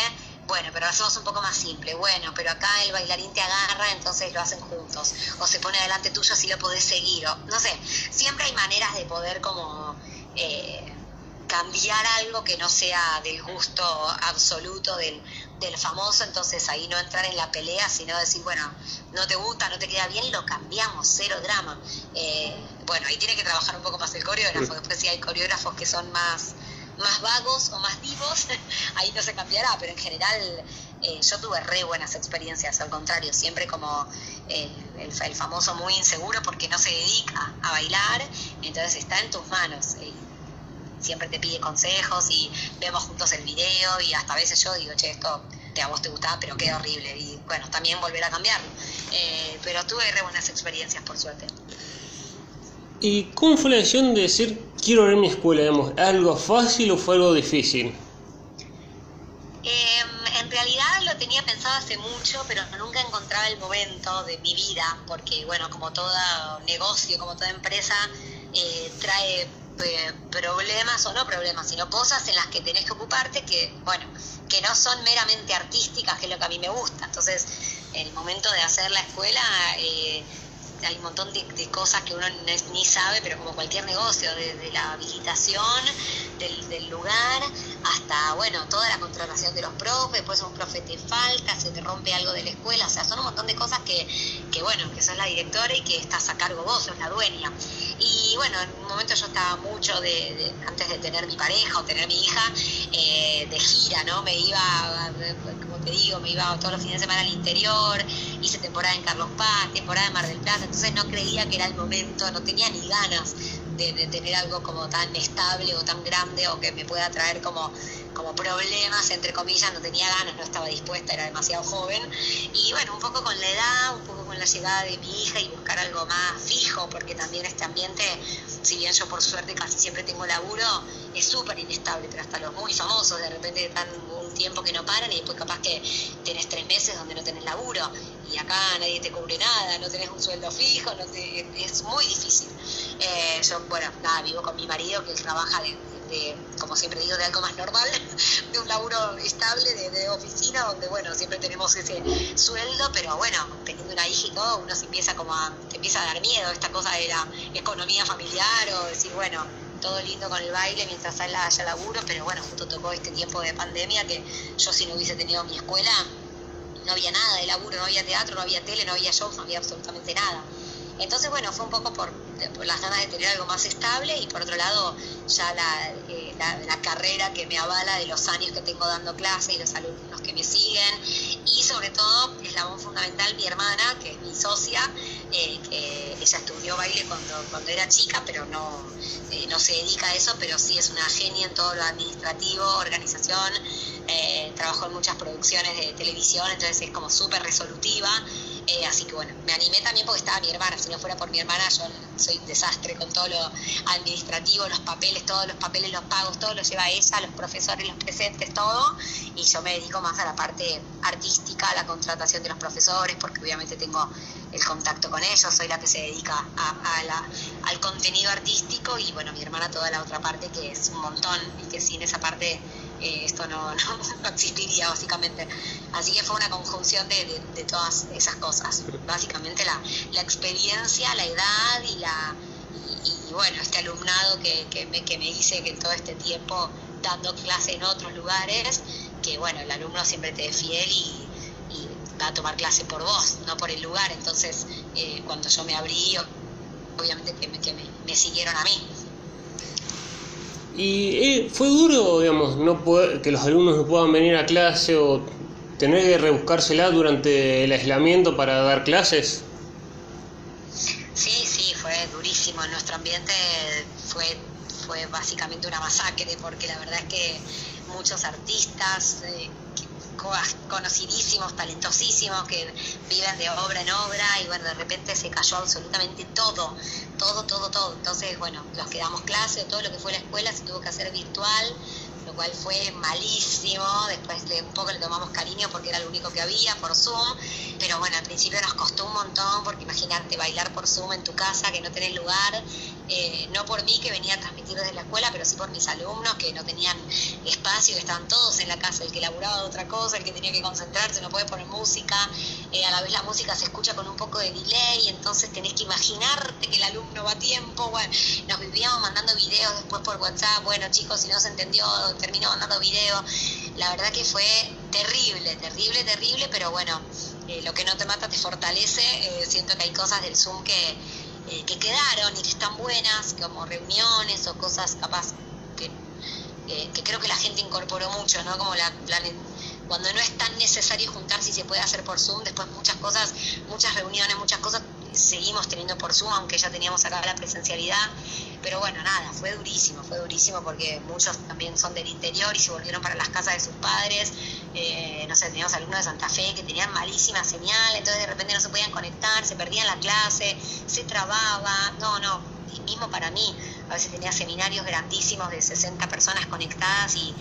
bueno, pero lo hacemos un poco más simple, bueno, pero acá el bailarín te agarra, entonces lo hacen juntos, o se pone delante tuyo si lo podés seguir, o no sé, siempre hay maneras de poder como... Eh, cambiar algo que no sea del gusto absoluto del, del famoso, entonces ahí no entrar en la pelea, sino decir, bueno, no te gusta, no te queda bien, lo cambiamos, cero drama. Eh, bueno, ahí tiene que trabajar un poco más el coreógrafo, después si hay coreógrafos que son más, más vagos o más divos, ahí no se cambiará, pero en general eh, yo tuve re buenas experiencias, al contrario, siempre como el, el, famoso muy inseguro porque no se dedica a bailar, entonces está en tus manos siempre te pide consejos y vemos juntos el video y hasta a veces yo digo, che, esto a vos te gustaba, pero queda horrible. Y bueno, también volver a cambiarlo. Eh, pero tuve re buenas experiencias, por suerte. ¿Y cómo fue la decisión de decir, quiero ver mi escuela? Digamos, ¿Algo fácil o fue algo difícil? Em, en realidad lo tenía pensado hace mucho, pero nunca encontraba el momento de mi vida, porque bueno, como todo negocio, como toda empresa, eh, trae problemas o no problemas, sino cosas en las que tenés que ocuparte que, bueno, que no son meramente artísticas, que es lo que a mí me gusta. Entonces, el momento de hacer la escuela, eh, hay un montón de, cosas que uno ni sabe, pero como cualquier negocio, desde la habilitación del, lugar hasta, bueno, toda la contratación de los profes, después un profe te falta, se te rompe algo de la escuela, o sea, son un montón de cosas que, que bueno, que sos la directora y que estás a cargo vos, sos la dueña. Y bueno, en un momento yo estaba mucho de, antes de tener mi pareja o tener mi hija, eh, de gira, ¿no? Me iba, te digo, me iba todos los fines de semana al interior, hice temporada en Carlos Paz, temporada en Mar del Plata, entonces no creía que era el momento, no tenía ni ganas de, tener algo como tan estable o tan grande o que me pueda traer como, como problemas, entre comillas, no tenía ganas, no estaba dispuesta, era demasiado joven. Y bueno, un poco con la edad, un poco con la llegada de mi hija y buscar algo más fijo, porque también este ambiente, si bien yo por suerte casi siempre tengo laburo, es súper inestable, pero hasta los muy famosos de repente están un tiempo que no paran y después capaz que tenés tres meses donde no tenés laburo y acá nadie te cubre nada, no tenés un sueldo fijo, no te, es muy difícil. Eh, yo, bueno, nada, vivo con mi marido que trabaja de, de, como siempre digo, de algo más normal, de un laburo estable, de, oficina, donde, bueno, siempre tenemos ese sueldo, pero bueno, teniendo una hija y todo, uno se empieza como a, te empieza a dar miedo esta cosa de la economía familiar o decir, bueno, todo lindo con el baile mientras haya laburo, pero bueno, justo tocó este tiempo de pandemia que yo si no hubiese tenido mi escuela, no había nada de laburo, no había teatro, no había tele, no había shows, no había absolutamente nada. Entonces, bueno, fue un poco por, las ganas de tener algo más estable y por otro lado ya eh, la, carrera que me avala de los años que tengo dando clase y los alumnos que me siguen. Y sobre todo es la voz fundamental mi hermana, que es mi socia, eh, que ella estudió baile cuando, cuando era chica, pero no, eh, no se dedica a eso, pero sí es una genia en todo lo administrativo, organización, trabajó en muchas producciones de televisión, entonces es como súper resolutiva eh, así que bueno, me animé también porque estaba mi hermana, si no fuera por mi hermana yo soy un desastre con todo lo administrativo, los papeles, todos los papeles, los pagos, todo lo lleva ella, los profesores, los presentes, todo, y yo me dedico más a la parte artística, a la contratación de los profesores, porque obviamente tengo el contacto con ellos, soy la que se dedica a, la, al contenido artístico. Y bueno, mi hermana toda la otra parte que es un montón y que sin esa parte eh, esto no, no, existiría básicamente. Así que fue una conjunción de, de, todas esas cosas. Básicamente la, la experiencia, la edad y la y, bueno, este alumnado que, que, me, que me que todo este tiempo dando clase en otros lugares, que bueno, el alumno siempre te es fiel y, va a tomar clase por vos, no por el lugar. Entonces, eh, cuando yo me abrí, obviamente que me, que me siguieron a mí. Y eh, fue duro, digamos, no poder, que los alumnos no puedan venir a clase o tener que rebuscársela durante el aislamiento para dar clases. Sí, sí, fue durísimo. En nuestro ambiente fue, fue básicamente una masacre porque la verdad es que muchos artistas... Eh, conocidísimos, talentosísimos, que viven de obra en obra y bueno, de repente se cayó absolutamente todo, todo, todo, todo. Entonces, bueno, los que damos clase, todo lo que fue la escuela se tuvo que hacer virtual, lo cual fue malísimo. Después un poco le tomamos cariño porque era lo único que había por Zoom, pero bueno, al principio nos costó un montón porque imagínate bailar por Zoom en tu casa, que no tenés lugar eh, no por mí que venía a transmitir desde la escuela, pero sí por mis alumnos que no tenían espacio, que estaban todos en la casa, el que laburaba de otra cosa, el que tenía que concentrarse, no puede poner música, eh, a la vez la música se escucha con un poco de delay, entonces tenés que imaginarte que el alumno va a tiempo, bueno, nos vivíamos mandando videos después por WhatsApp, bueno chicos, si no se entendió, termino mandando videos, la verdad que fue terrible, terrible, terrible, pero bueno, eh, lo que no te mata te fortalece, siento que hay cosas del Zoom que eh, que quedaron y que están buenas, como reuniones o cosas capaz que, creo que la gente incorporó mucho, ¿no? Como la, cuando no es tan necesario juntarse y se puede hacer por Zoom, después muchas cosas, muchas reuniones, muchas cosas seguimos teniendo por Zoom, aunque ya teníamos acá la presencialidad. Pero bueno, nada, fue durísimo, fue durísimo porque muchos también son del interior y se volvieron para las casas de sus padres. Eh, no sé, teníamos alumnos de Santa Fe que tenían malísima señal, entonces de repente no se podían conectar, se perdían la clase, se trababa. No, no, y mismo para mí, a veces tenía seminarios grandísimos de 60 personas conectadas y,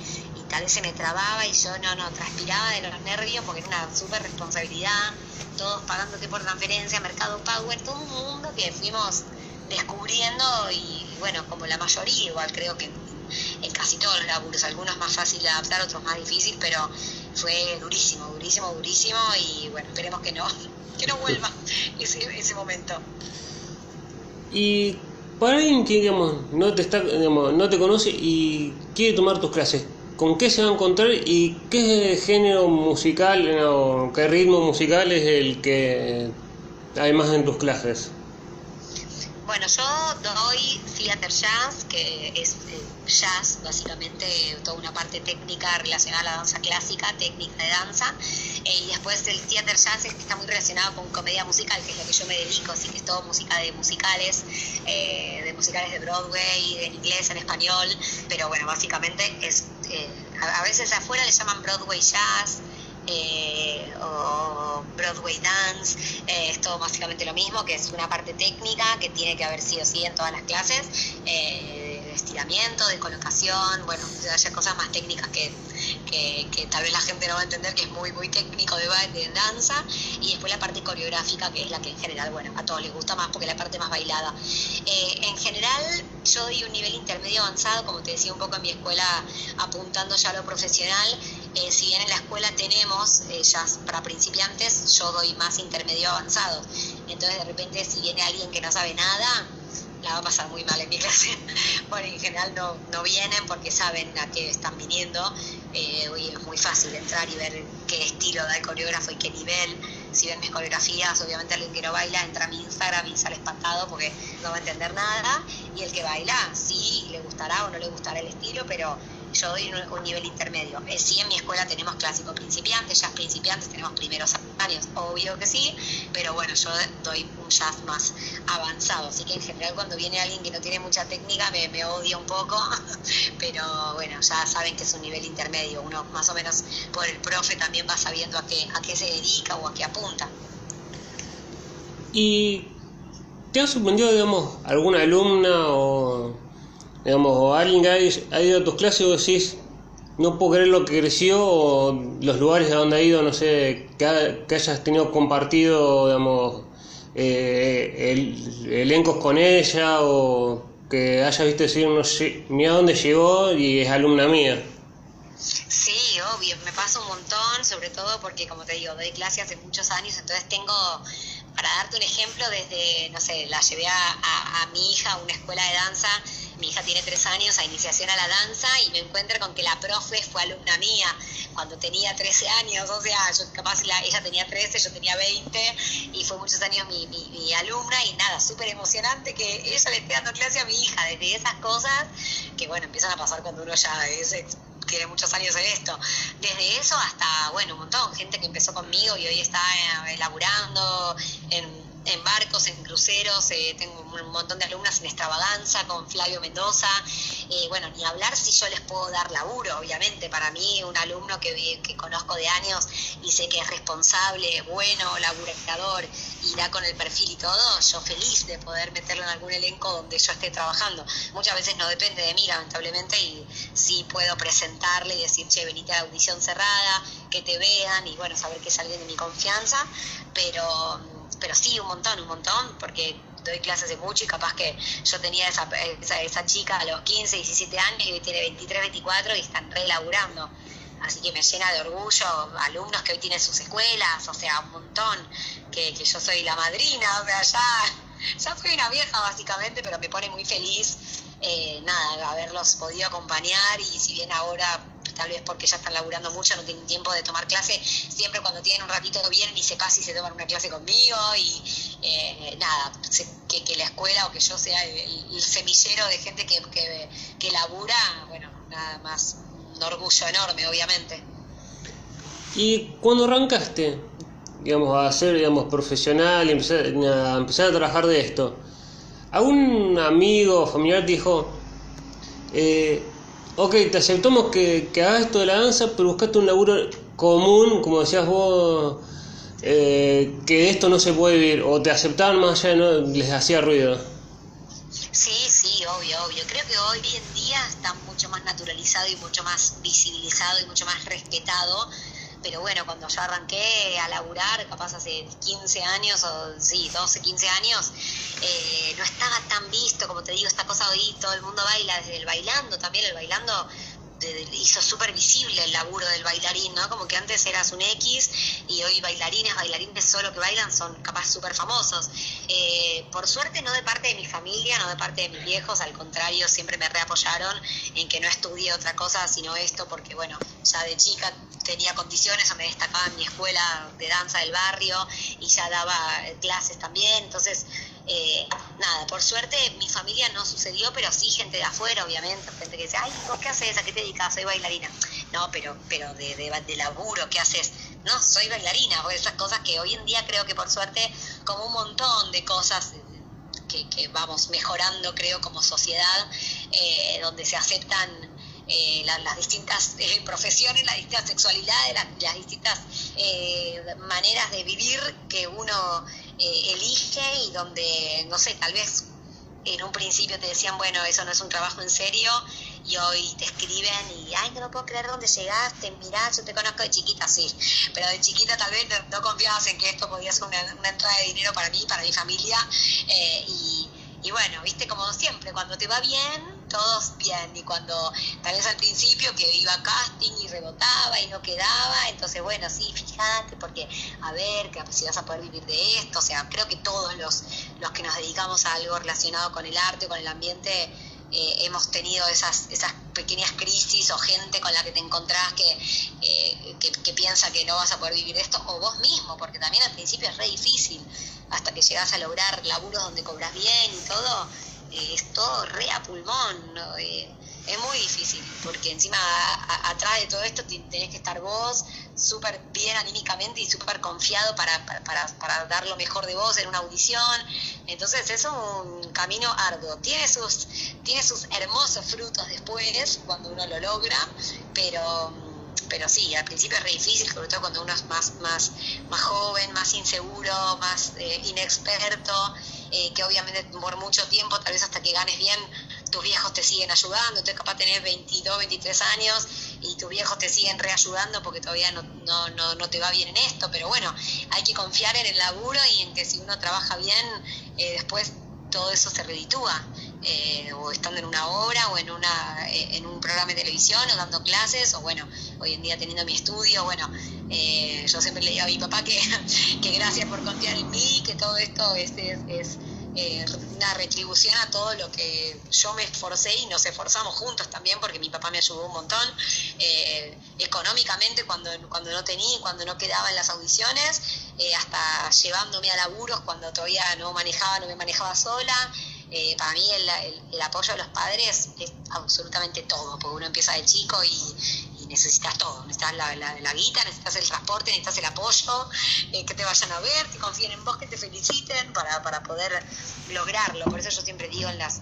tal vez se me trababa y yo no, no, transpiraba de los nervios porque era una súper responsabilidad, todos pagándote por transferencia, Mercado Power, todo un mundo que fuimos descubriendo y bueno, como la mayoría, igual creo que en casi todos los laburos, algunos más fácil de adaptar, otros más difícil, pero fue durísimo, durísimo, durísimo y bueno, esperemos que no, que no vuelva ese, ese momento. Y para alguien que digamos, no te está, digamos, no te conoce y quiere tomar tus clases, ¿con qué se va a encontrar y qué género musical o qué ritmo musical es el que hay más en tus clases? Bueno, yo doy theater jazz, que es eh, jazz, básicamente toda una parte técnica relacionada a la danza clásica, técnica de danza, eh, y después el theater jazz está muy relacionado con comedia musical, que es lo que yo me dedico, así que es todo música de musicales, eh, de musicales de Broadway, en inglés, en español, pero bueno, básicamente es, a, a veces afuera le llaman Broadway jazz, eh, o Broadway Dance, eh, es todo básicamente lo mismo, que es una parte técnica que tiene que haber sido sí en todas las clases, eh, de estiramiento, de colocación, bueno, haya cosas más técnicas que, que, tal vez la gente no va a entender, que es muy, muy técnico de, de danza, y después la parte coreográfica, que es la que en general, bueno, a todos les gusta más porque es la parte más bailada. Eh, en general, yo doy un nivel intermedio avanzado, como te decía un poco en mi escuela, apuntando ya a lo profesional. Eh, si bien en la escuela tenemos eh, ya para principiantes, yo doy más intermedio avanzado. Entonces, de repente, si viene alguien que no sabe nada, va a pasar muy mal en mi clase. bueno, en general no, no vienen porque saben a qué están viniendo. Eh, hoy es muy fácil entrar y ver qué estilo da el coreógrafo y qué nivel. Si ven mis coreografías, obviamente alguien que no baila entra a mi Instagram y sale espantado porque no va a entender nada. Y el que baila, sí, le gustará o no le gustará el estilo, pero yo doy un, nivel intermedio. Eh, sí, en mi escuela tenemos clásico principiantes, jazz principiantes, tenemos primeros años, obvio que sí, pero bueno, yo doy un jazz más avanzado. Así que en general cuando viene alguien que no tiene mucha técnica me, me odia un poco, pero bueno, ya saben que es un nivel intermedio. Uno más o menos por el profe también va sabiendo a qué, a qué se dedica o a qué apunta. ¿Y te ha sorprendido, digamos, alguna alumna o digamos, o alguien que ha ido a tus clases y vos decís, no puedo creer lo que creció, o los lugares a donde ha ido, no sé, que, hayas tenido compartido, digamos, eh, el, elencos con ella, o que hayas visto decir, no sé, mira dónde llegó y es alumna mía. Sí, obvio, me pasa un montón, sobre todo porque, como te digo, doy clases hace muchos años, entonces tengo, para darte un ejemplo, desde, no sé, la llevé a, a mi hija a una escuela de danza mi hija tiene tres años a iniciación a la danza y me encuentro con que la profe fue alumna mía cuando tenía 13 años, o sea, yo capaz ella tenía 13, yo tenía 20 y fue muchos años mi, alumna y nada, súper emocionante que ella le esté dando clase a mi hija, desde esas cosas que bueno, empiezan a pasar cuando uno ya es, tiene muchos años en esto. Desde eso hasta, bueno, un montón, gente que empezó conmigo y hoy está elaborando eh, en en barcos, en cruceros, eh, tengo un montón de alumnas en extravaganza con Flavio Mendoza. Eh, bueno, ni hablar si yo les puedo dar laburo, obviamente. Para mí, un alumno que, que conozco de años y sé que es responsable, bueno, laburador y da con el perfil y todo, yo feliz de poder meterlo en algún elenco donde yo esté trabajando. Muchas veces no depende de mí, lamentablemente, y sí puedo presentarle y decir, che, venite a la audición cerrada, que te vean y bueno, saber que es alguien de mi confianza, pero pero sí, un montón, un montón, porque doy clases de mucho y capaz que yo tenía esa, esa, chica a los 15, 17 años y hoy tiene 23, 24 y están relaburando. Así que me llena de orgullo alumnos que hoy tienen sus escuelas, o sea, un montón, que, que yo soy la madrina, o sea, ya, ya soy una vieja básicamente, pero me pone muy feliz, eh, nada, haberlos podido acompañar y si bien ahora tal vez porque ya están laburando mucho, no tienen tiempo de tomar clase, siempre cuando tienen un ratito vienen y se pasan y se toman una clase conmigo y eh, nada, que, la escuela o que yo sea el, semillero de gente que, que, que labura, bueno, nada más, un orgullo enorme, obviamente. ¿Y cuando arrancaste, digamos, a ser, digamos, profesional y empezar, a empezar a trabajar de esto, ¿algún amigo o familiar dijo, eh, ok, te aceptamos que, que, hagas esto de la danza, pero buscaste un laburo común, como decías vos, eh, que esto no se puede vivir, o te aceptaban más allá, ¿no? les hacía ruido. Sí, sí, obvio, obvio. Creo que hoy en día está mucho más naturalizado y mucho más visibilizado y mucho más respetado pero bueno, cuando yo arranqué a laburar, capaz hace 15 años, o sí, 12, 15 años, eh, no estaba tan visto, como te digo, esta cosa hoy todo el mundo baila, desde el bailando también, el bailando hizo súper visible el laburo del bailarín, ¿no? Como que antes eras un X y hoy bailarines, bailarines solo que bailan son capaz súper famosos. Eh, por suerte no de parte de mi familia, no de parte de mis viejos, al contrario, siempre me reapoyaron en que no estudié otra cosa sino esto, porque bueno, ya de chica tenía condiciones o me destacaba en mi escuela de danza del barrio y ya daba clases también, entonces eh, nada, por suerte mi familia no sucedió, pero sí gente de afuera, obviamente, gente que dice, ay, ¿vos qué haces? ¿A qué te dedicas? Soy bailarina. No, pero, pero de, de, laburo, ¿qué haces? No, soy bailarina, o esas cosas que hoy en día creo que por suerte, como un montón de cosas que, que vamos mejorando, creo, como sociedad, eh, donde se aceptan eh, las distintas profesiones, las distintas sexualidades, las distintas maneras de vivir que uno eh, elige y donde, no sé, tal vez en un principio te decían, bueno, eso no es un trabajo en serio y hoy te escriben y, ay, no puedo creer dónde llegaste, mirá, yo te conozco de chiquita, sí, pero de chiquita tal vez no, confiabas en que esto podía ser una, entrada de dinero para mí, para mi familia, eh, y, y bueno, viste, como siempre, cuando te va bien, todos bien, y cuando tal vez al principio que iba casting y rebotaba y no quedaba, entonces bueno, sí, fíjate, porque a ver, que si vas a poder vivir de esto, o sea, creo que todos los, los que nos dedicamos a algo relacionado con el arte, con el ambiente, eh, hemos tenido esas, esas pequeñas crisis o gente con la que te encontrás eh, que, que, piensa que no vas a poder vivir de esto, o vos mismo, porque también al principio es re difícil, hasta que llegas a lograr laburos donde cobras bien y todo, es todo re a pulmón, eh, es muy difícil, porque encima atrás de todo esto tenés que estar vos súper bien anímicamente y súper confiado para, para, para, dar lo mejor de vos en una audición. Entonces es un camino arduo. Tiene sus, tiene sus hermosos frutos después, cuando uno lo logra, pero pero sí, al principio es re difícil, sobre todo cuando uno es más, más, más joven, más inseguro, más eh, inexperto eh, que obviamente por mucho tiempo, tal vez hasta que ganes bien, tus viejos te siguen ayudando, entonces capaz de tener 22, 23 años y tus viejos te siguen reayudando porque todavía no, no, no, no, te va bien en esto, pero bueno, hay que confiar en el laburo y en que si uno trabaja bien, eh, después todo eso se reditúa. Eh, o estando en una obra o en, una, en un programa de televisión o dando clases o bueno, hoy en día teniendo mi estudio, bueno, eh, yo siempre le digo a mi papá que, que, gracias por confiar en mí, que todo esto es, es, eh, una retribución a todo lo que yo me esforcé y nos esforzamos juntos también, porque mi papá me ayudó un montón eh, económicamente cuando, cuando no tenía, cuando no quedaba en las audiciones, hasta llevándome a laburos cuando todavía no manejaba, no me manejaba sola. Para mí el, el, apoyo de los padres es absolutamente todo, porque uno empieza de chico y, necesitas todo, necesitas la, la, guita, necesitas el transporte, necesitas el apoyo, eh, que te vayan a ver, que confíen en vos, que te feliciten para, para poder lograrlo. Por eso yo siempre digo en las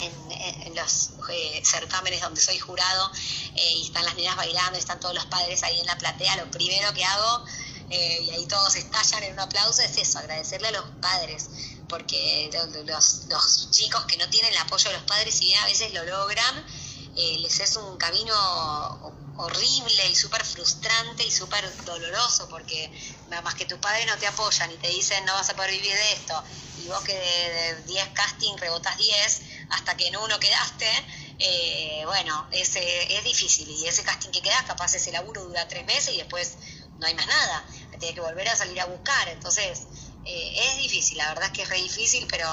en, los eh, certámenes donde soy jurado eh, y están las niñas bailando, están todos los padres ahí en la platea, lo primero que hago, y ahí todos estallan en un aplauso, es eso, agradecerle a los padres, porque los, chicos que no tienen el apoyo de los padres, si bien a veces lo logran, eh, les es un camino horrible y súper frustrante y súper doloroso porque más que tus padres no te apoyan y te dicen no vas a poder vivir de esto y vos que de 10 casting rebotas 10 hasta que en uno quedaste, eh, bueno, ese, es difícil y ese casting que quedas capaz ese laburo dura tres meses y después no hay más nada, tienes que volver a salir a buscar, entonces eh, es difícil, la verdad es que es re difícil, pero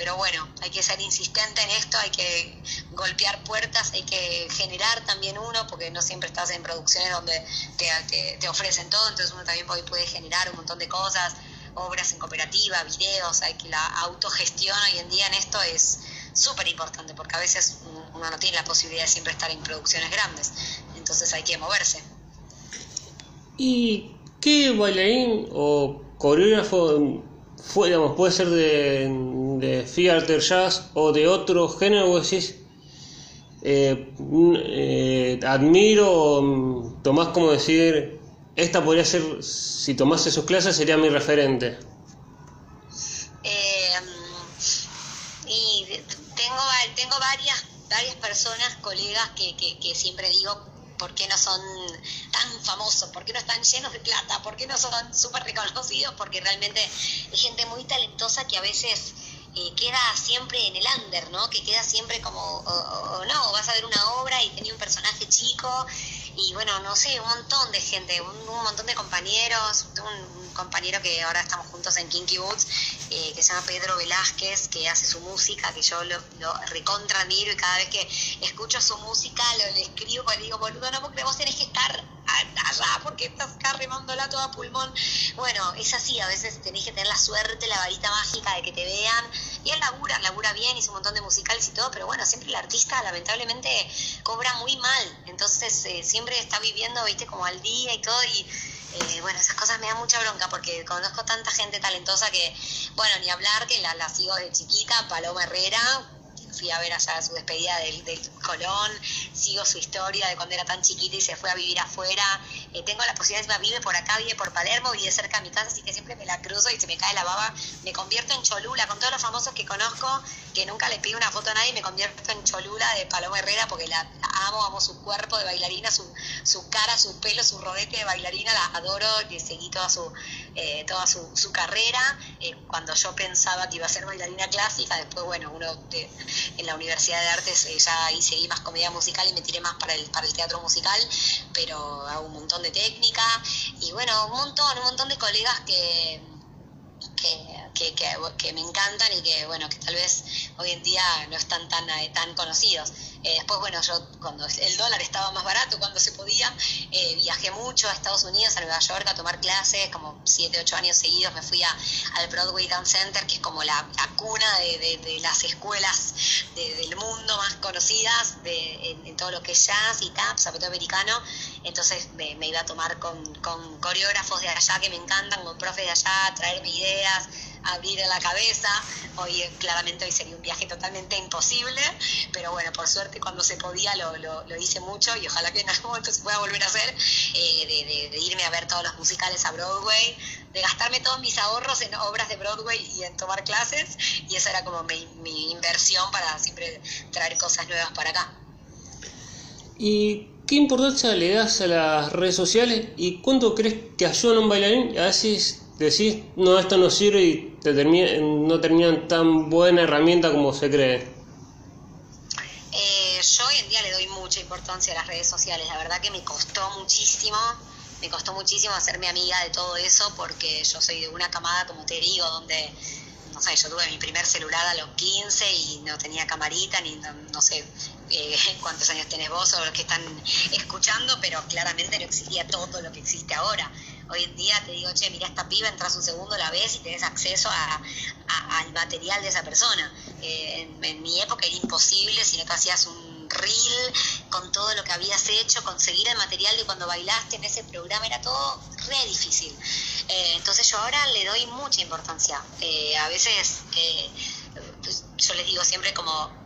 pero bueno, hay que ser insistente en esto, hay que golpear puertas, hay que generar también uno, porque no siempre estás en producciones donde te, te, ofrecen todo, entonces uno también puede, generar un montón de cosas, obras en cooperativa, videos, hay que la autogestión hoy en día en esto es súper importante, porque a veces uno no tiene la posibilidad de siempre estar en producciones grandes, entonces hay que moverse. ¿Y qué bailarín o coreógrafo fue, digamos, puede ser de, de theater jazz o de otro género, vos decís, eh, eh, admiro, mm, tomás como decir, esta podría ser, si tomase sus clases, sería mi referente. Eh, y tengo, tengo varias, varias personas, colegas, que, que, que siempre digo, ¿por qué no son tan famosos? ¿Por qué no están llenos de plata? ¿Por qué no son súper reconocidos? Porque realmente hay gente muy talentosa que a veces eh, queda siempre en el under, ¿no? Que queda siempre como, o, no, vas a ver una obra y tenía un personaje chico y bueno, no sé, un montón de gente, un, montón de compañeros, un, compañero que ahora estamos juntos en Kinky Boots, eh, que se llama Pedro Velázquez, que hace su música, que yo lo, lo recontra admiro y cada vez que escucho su música lo le escribo y le digo, boludo, no, porque vos tenés que estar allá porque estás acá remándola toda pulmón. Bueno, es así, a veces tenés que tener la suerte, la varita mágica de que te vean. Y él labura, labura bien, hizo un montón de musicales y todo, pero bueno, siempre el artista lamentablemente cobra muy mal. Entonces eh, siempre está viviendo, viste, como al día y todo. Y eh, bueno, esas cosas me dan mucha bronca porque conozco tanta gente talentosa que, bueno, ni hablar que la, la sigo de chiquita, Paloma Herrera, fui a ver allá su despedida del, Colón, sigo su historia de cuando era tan chiquita y se fue a vivir afuera, eh, tengo la posibilidad, vive por acá, vive por Palermo, vive cerca de mi casa, así que siempre me la cruzo y se me cae la baba, me convierto en Cholula, con todos los famosos que conozco, que nunca le pido una foto a nadie, me convierto en Cholula de Paloma Herrera porque la, amo, amo su cuerpo de bailarina, su, su cara, su pelo, su rodete de bailarina, la adoro, le seguí toda su, eh, toda su, su carrera, eh, cuando yo pensaba que iba a ser bailarina clásica, después, bueno, uno en la Universidad de Artes ya ahí seguí más comedia musical y me tiré más para el, para el teatro musical, pero hago un montón de técnica y bueno, un montón, un montón de colegas que, que, que, me encantan y que bueno, que tal vez hoy en día no están tan, tan conocidos. Eh, después, bueno, yo cuando el dólar estaba más barato, cuando se podía, eh, viajé mucho a Estados Unidos, a Nueva York a tomar clases, como 7, 8 años seguidos me fui a, al Broadway Dance Center, que es como la, cuna de, las escuelas del mundo más conocidas de, en, todo lo que es jazz y tap, zapato americano. Entonces me, iba a tomar con, con coreógrafos de allá que me encantan, con profes de allá, traerme ideas, abrir la cabeza. Hoy eh, claramente hoy sería un viaje totalmente imposible, pero bueno, por suerte cuando se podía lo, lo, hice mucho y ojalá que en algún momento se pueda volver a hacer, eh, de, irme a ver todos los musicales a Broadway, de gastarme todos mis ahorros en obras de Broadway y en tomar clases, y esa era como mi, mi inversión para siempre traer cosas nuevas para acá. ¿Y qué importancia le das a las redes sociales y cuánto crees que ayudan a un bailarín? A veces decís, no, esto no sirve y te no terminan tan buena herramienta como se cree? Eh, yo hoy en día le doy mucha importancia a las redes sociales. La verdad que me costó muchísimo, me costó muchísimo hacerme amiga de todo eso porque yo soy de una camada, como te digo, donde, no sé, yo tuve mi primer celular a los 15 y no tenía camarita, ni no, sé eh, cuántos años tenés vos o los que están escuchando, pero claramente no existía todo lo que existe ahora. Hoy en día te digo, che, mira esta piba, entras un segundo, la ves y tenés acceso a, al material de esa persona. Eh, en, mi época era imposible si no te hacías un reel con todo lo que habías hecho, conseguir el material de cuando bailaste en ese programa, era todo re difícil. Eh, entonces yo ahora le doy mucha importancia. Eh, a veces pues, yo les digo siempre como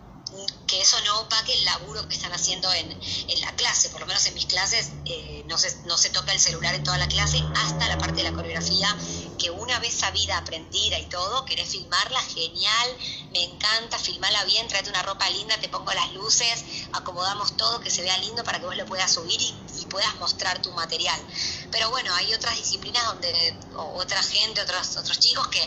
que eso no opaque el laburo que están haciendo en, en la clase. Por lo menos en mis clases eh, no, se, no se toca el celular en toda la clase hasta la parte de la coreografía, que una vez sabida, aprendida y todo, querés filmarla, genial, me encanta, filmarla bien, tráete una ropa linda, te pongo las luces, acomodamos todo, que se vea lindo para que vos lo puedas subir y, puedas mostrar tu material. Pero bueno, hay otras disciplinas donde, otra gente, otros, otros chicos que,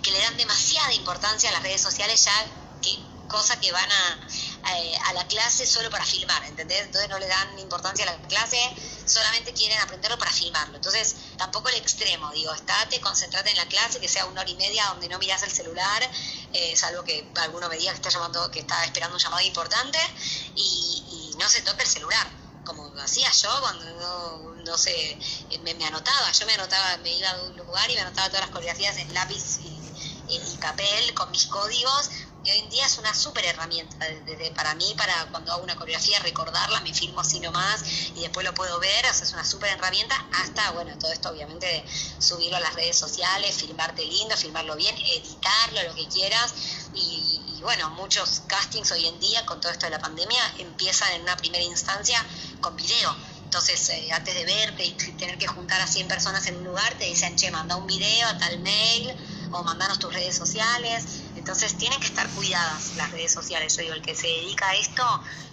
que le dan demasiada importancia a las redes sociales ya que cosa que van a, eh, a, la clase solo para filmar, ¿entendés? Entonces no le dan importancia a la clase, solamente quieren aprenderlo para filmarlo. Entonces, tampoco el extremo, digo, estate, concentrate en la clase, que sea una hora y media donde no miras el celular, eh, salvo que alguno me diga que está llamando, que está esperando un llamado importante, y, no se toque el celular como hacía yo cuando no, no sé, me, anotaba, yo me anotaba, me iba a un lugar y me anotaba todas las coreografías en lápiz y papel con mis códigos y hoy en día es una súper herramienta desde para mí, para cuando hago una coreografía, recordarla, me filmo así nomás y después lo puedo ver, o es una súper herramienta, hasta, bueno, todo esto obviamente de subirlo a las redes sociales, filmarte lindo, filmarlo bien, editarlo, lo que quieras, y, bueno, muchos castings hoy en día, con todo esto de la pandemia, empiezan en una primera instancia con video. Entonces, eh, antes de verte y tener que juntar a 100 personas en un lugar, te dicen, che, manda un video a tal mail o mandanos tus redes sociales. Entonces tienen que estar cuidadas las redes sociales. Yo digo, el que se dedica a esto,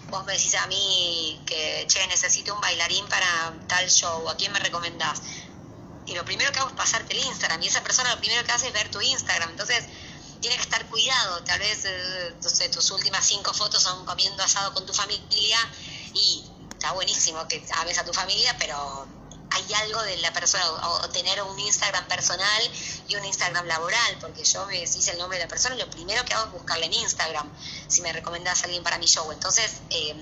vos me decís a mí que, che, necesito un bailarín para tal show, ¿a quién me recomendás? Y lo primero que hago es pasarte el Instagram. Y esa persona lo primero que hace es ver tu Instagram. Entonces, tiene que estar cuidado. Tal vez, eh, tus últimas cinco fotos son comiendo asado con tu familia y está buenísimo que ames a tu familia, pero hay algo de la persona, o, tener un Instagram personal y un Instagram laboral, porque yo me decís el nombre de la persona lo primero que hago es buscarle en Instagram, si me recomendás a alguien para mi show. Entonces, eh,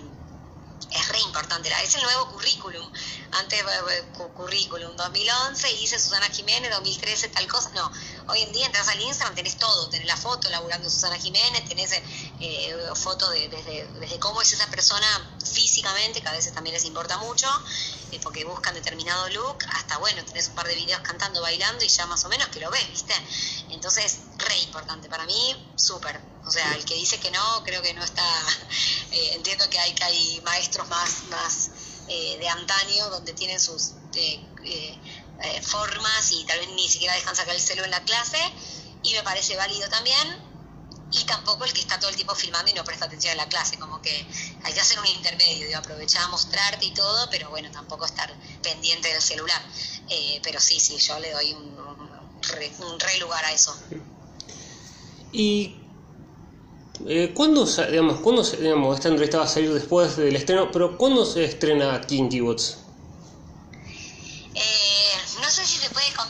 es re importante, es el nuevo currículum. Antes, eh, currículum 2011, hice Susana Jiménez, 2013 tal cosa. No, hoy en día entras al Instagram, tenés todo, tenés la foto laburando Susana Jiménez, tenés eh, foto de, desde, desde cómo es esa persona físicamente, que a veces también les importa mucho, eh, porque buscan determinado look, hasta bueno, tenés un par de videos cantando, bailando y ya más o menos que lo ves, ¿viste? Entonces, re importante para mí, súper. O sea, el que dice que no, creo que no está. entiendo que hay, que hay maestros más, más eh, de antaño donde tienen sus eh, eh, formas y tal vez ni siquiera dejan sacar el celo en la clase y me parece válido también y tampoco el que está todo el tiempo filmando y no presta atención en la clase, como que hay que hacer un intermedio, digo, aprovechar a mostrarte y todo, pero bueno, tampoco estar pendiente del celular. Eh, pero sí, sí, yo le doy un, re, lugar a eso. ¿Y eh, ¿cuándo, digamos, ¿cuándo digamos, esta entrevista va a salir después del estreno, pero cuándo se estrena Kinky Bots? Eh, no sé si se puede contar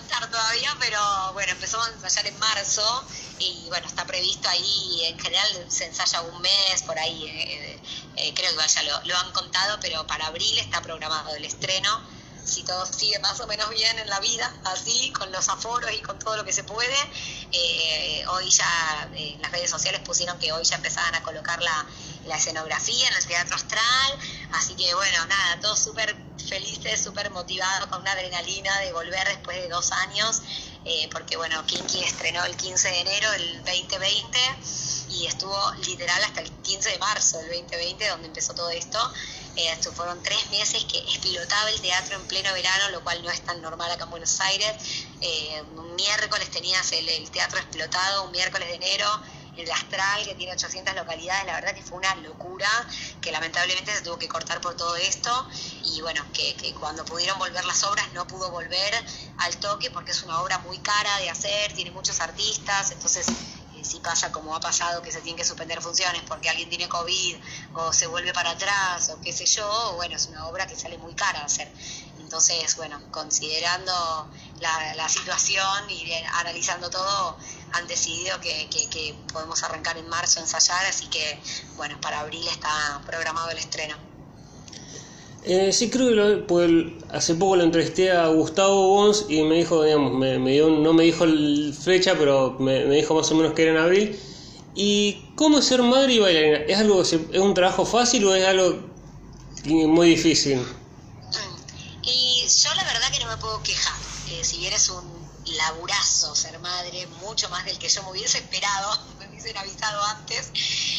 todavía, pero bueno, empezamos a ensayar en marzo y bueno, está previsto ahí, en general se ensaya un mes, por ahí, eh, eh, creo que vaya, lo, han contado, pero para abril está programado el estreno si todo sigue más o menos bien en la vida, así, con los aforos y con todo lo que se puede. Eh, hoy ya las redes sociales pusieron que hoy ya empezaban a colocar la, la escenografía en el Teatro Astral, así que bueno, nada, todos súper felices, súper motivados, con una adrenalina de volver después de dos años, eh, porque bueno, Kinky estrenó el 15 de enero del 2020 y estuvo literal hasta el 15 de marzo del 2020, donde empezó todo esto. Eh, fueron tres meses que explotaba el teatro en pleno verano, lo cual no es tan normal acá en Buenos Aires. Eh, un miércoles tenías el, teatro explotado, un miércoles de enero, el Astral, que tiene 800 localidades, la verdad que fue una locura, que lamentablemente se tuvo que cortar por todo esto, y bueno, que, que, cuando pudieron volver las obras no pudo volver al toque porque es una obra muy cara de hacer, tiene muchos artistas, entonces si pasa como ha pasado que se tienen que suspender funciones porque alguien tiene COVID o se vuelve para atrás o qué sé yo, bueno, es una obra que sale muy cara hacer. Entonces, bueno, considerando la, situación y analizando todo, han decidido que, podemos arrancar en marzo a ensayar, así que, bueno, para abril está programado el estreno. Eh, sí, creo que lo, pues, hace poco lo entrevisté a Gustavo Bons y me dijo, digamos, me, dio, no me dijo el fecha, pero me, dijo más o menos que era en abril. ¿Y cómo ser madre y bailarina? ¿Es algo es un trabajo fácil o es algo muy difícil? Y yo la verdad que no me puedo quejar. Eh, si bien es un laburazo ser madre, mucho más del que yo me hubiese esperado, hubiesen avisado antes,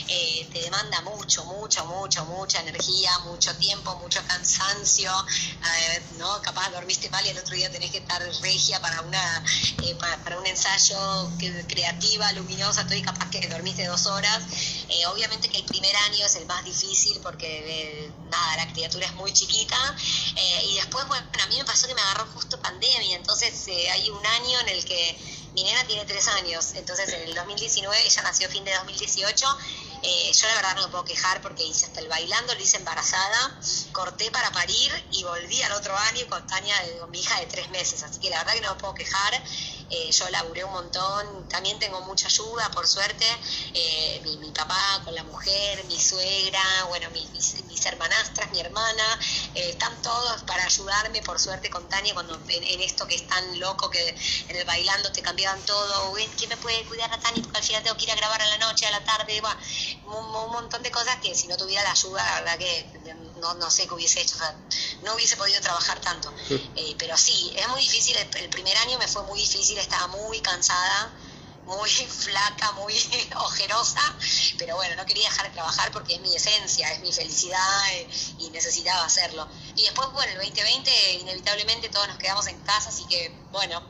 eh, te demanda mucho, mucho, mucho, mucha energía, mucho tiempo, mucho cansancio, eh, ¿no? Capaz dormiste mal y el otro día tenés que estar regia para una eh, para, un ensayo creativa, luminosa, todo y capaz que dormiste dos horas. obviamente que el primer año es el más difícil porque nada, la criatura es muy chiquita y después, bueno, a mí me pasó que me agarró justo pandemia, entonces hay un año en el que mi nena tiene tres años, entonces en el 2019, ella nació fin de 2018 eh, yo la verdad no me puedo quejar porque hice hasta el bailando, lo hice embarazada, corté para parir y volví al otro año con Tania, con mi hija de tres meses. Así que la verdad que no me puedo quejar. Eh, yo laburé un montón, también tengo mucha ayuda, por suerte. Eh, mi, papá con la mujer, mi suegra, bueno, mis, hermanastras, mi hermana, están todos para ayudarme, por suerte, con Tania cuando en, esto que es tan loco que en el bailando te cambiaban todo. ¿Quién me puede cuidar a Tania? Porque al final tengo que ir a grabar a la noche, a la tarde. Bueno, un, montón de cosas que si no tuviera la ayuda, la verdad que no, no sé qué hubiese hecho, o sea, no hubiese podido trabajar tanto. Eh, pero sí, es muy difícil, el, primer año me fue muy difícil, estaba muy cansada, muy flaca, muy ojerosa, pero bueno, no quería dejar de trabajar porque es mi esencia, es mi felicidad eh, y necesitaba hacerlo. Y después, bueno, el 2020 inevitablemente todos nos quedamos en casa, así que bueno,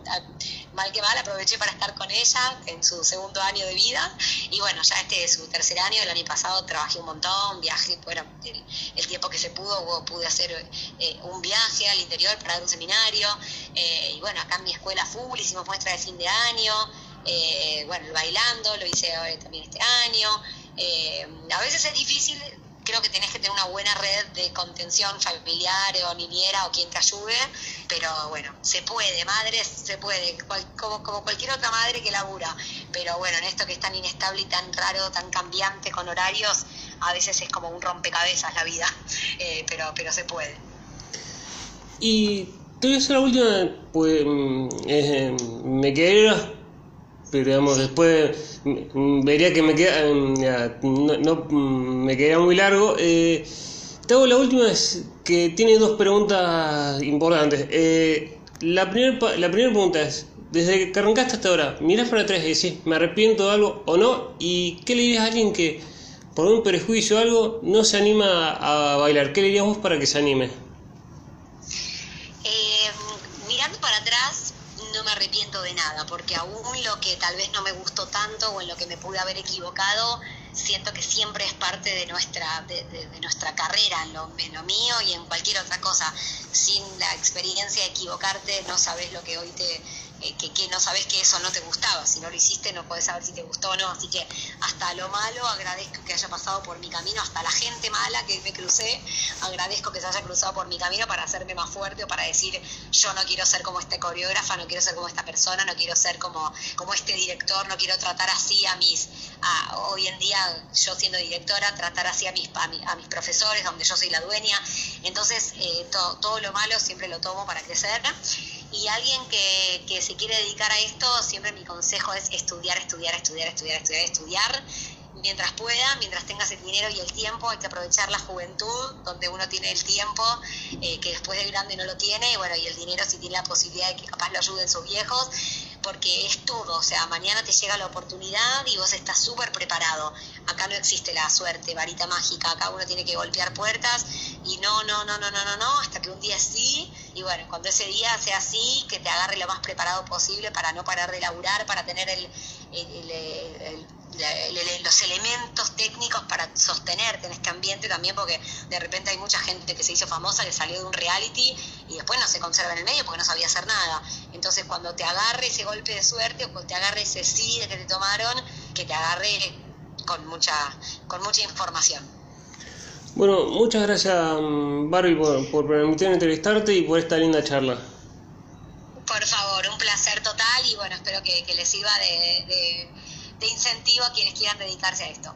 mal que mal aproveché para estar con ella en su segundo año de vida y bueno, ya este es su tercer año, el año pasado trabajé un montón, viajé, bueno, el, tiempo que se pudo, pude hacer eh, un viaje al interior para dar un seminario eh, y bueno, acá en mi escuela full hicimos muestra de fin de año eh, bueno, el bailando, lo hice ahora también este año. Eh, a veces es difícil, creo que tenés que tener una buena red de contención familiar o niñera o quien te ayude, pero bueno, se puede, madres, se puede, como, como cualquier otra madre que labura, pero bueno, en esto que es tan inestable y tan raro, tan cambiante con horarios, a veces es como un rompecabezas la vida, eh, pero, pero se puede. Y te voy a la última, pues mm, me quedé pero digamos después mm, vería que me queda mm, no, mm, me queda muy largo eh, te hago la última es que tiene dos preguntas importantes. Eh, la primera la primera pregunta es desde que arrancaste hasta ahora miras para atrás y decís me arrepiento de algo o no y qué le dirías a alguien que por un prejuicio o algo no se anima a bailar qué le dirías vos para que se anime eh, arrepiento de nada, porque aún lo que tal vez no me gustó tanto o en lo que me pude haber equivocado, siento que siempre es parte de nuestra, de, nuestra carrera, en lo, en lo, mío y en cualquier otra cosa. Sin la experiencia de equivocarte, no sabes lo que hoy te, eh, que, no sabes que eso no te gustaba. Si no lo hiciste, no puedes saber si te gustó o no. Así que hasta lo malo agradezco que haya pasado por mi camino, hasta la gente mala que me crucé, agradezco que se haya cruzado por mi camino para hacerme más fuerte o para decir, yo no quiero ser como este coreógrafa, no quiero ser como esta persona, no quiero ser como, como este director, no quiero tratar así a mis, hoy en día yo siendo directora, tratar así a mis, a, mis profesores, donde yo soy la dueña. Entonces, eh, todo lo malo siempre lo tomo para crecer y alguien que, que se quiere dedicar a esto, siempre mi consejo es estudiar, estudiar, estudiar, estudiar, estudiar, estudiar. Mientras pueda, mientras tengas el dinero y el tiempo, hay que aprovechar la juventud, donde uno tiene el tiempo, eh, que después de grande no lo tiene, y bueno, y el dinero si tiene la posibilidad de que capaz lo ayuden sus viejos, porque es todo, o sea, mañana te llega la oportunidad y vos estás súper preparado. Acá no existe la suerte, varita mágica, acá uno tiene que golpear puertas y no, no, no, no, no, no, no, hasta que un día sí, y bueno, cuando ese día sea así, que te agarre lo más preparado posible para no parar de laburar, para tener el, los elementos técnicos para sostenerte en este ambiente también, porque de repente hay mucha gente que se hizo famosa, que salió de un reality y después no se conserva en el medio porque no sabía hacer nada. Entonces cuando te agarre ese golpe de suerte o te agarre ese sí que te tomaron, que te agarre con mucha, con mucha información. Bueno, muchas gracias Barbie por, por permitirme entrevistarte y por esta linda charla. Por favor, un placer total y bueno, espero que, les sirva de, de incentivo a quienes quieran dedicarse a esto.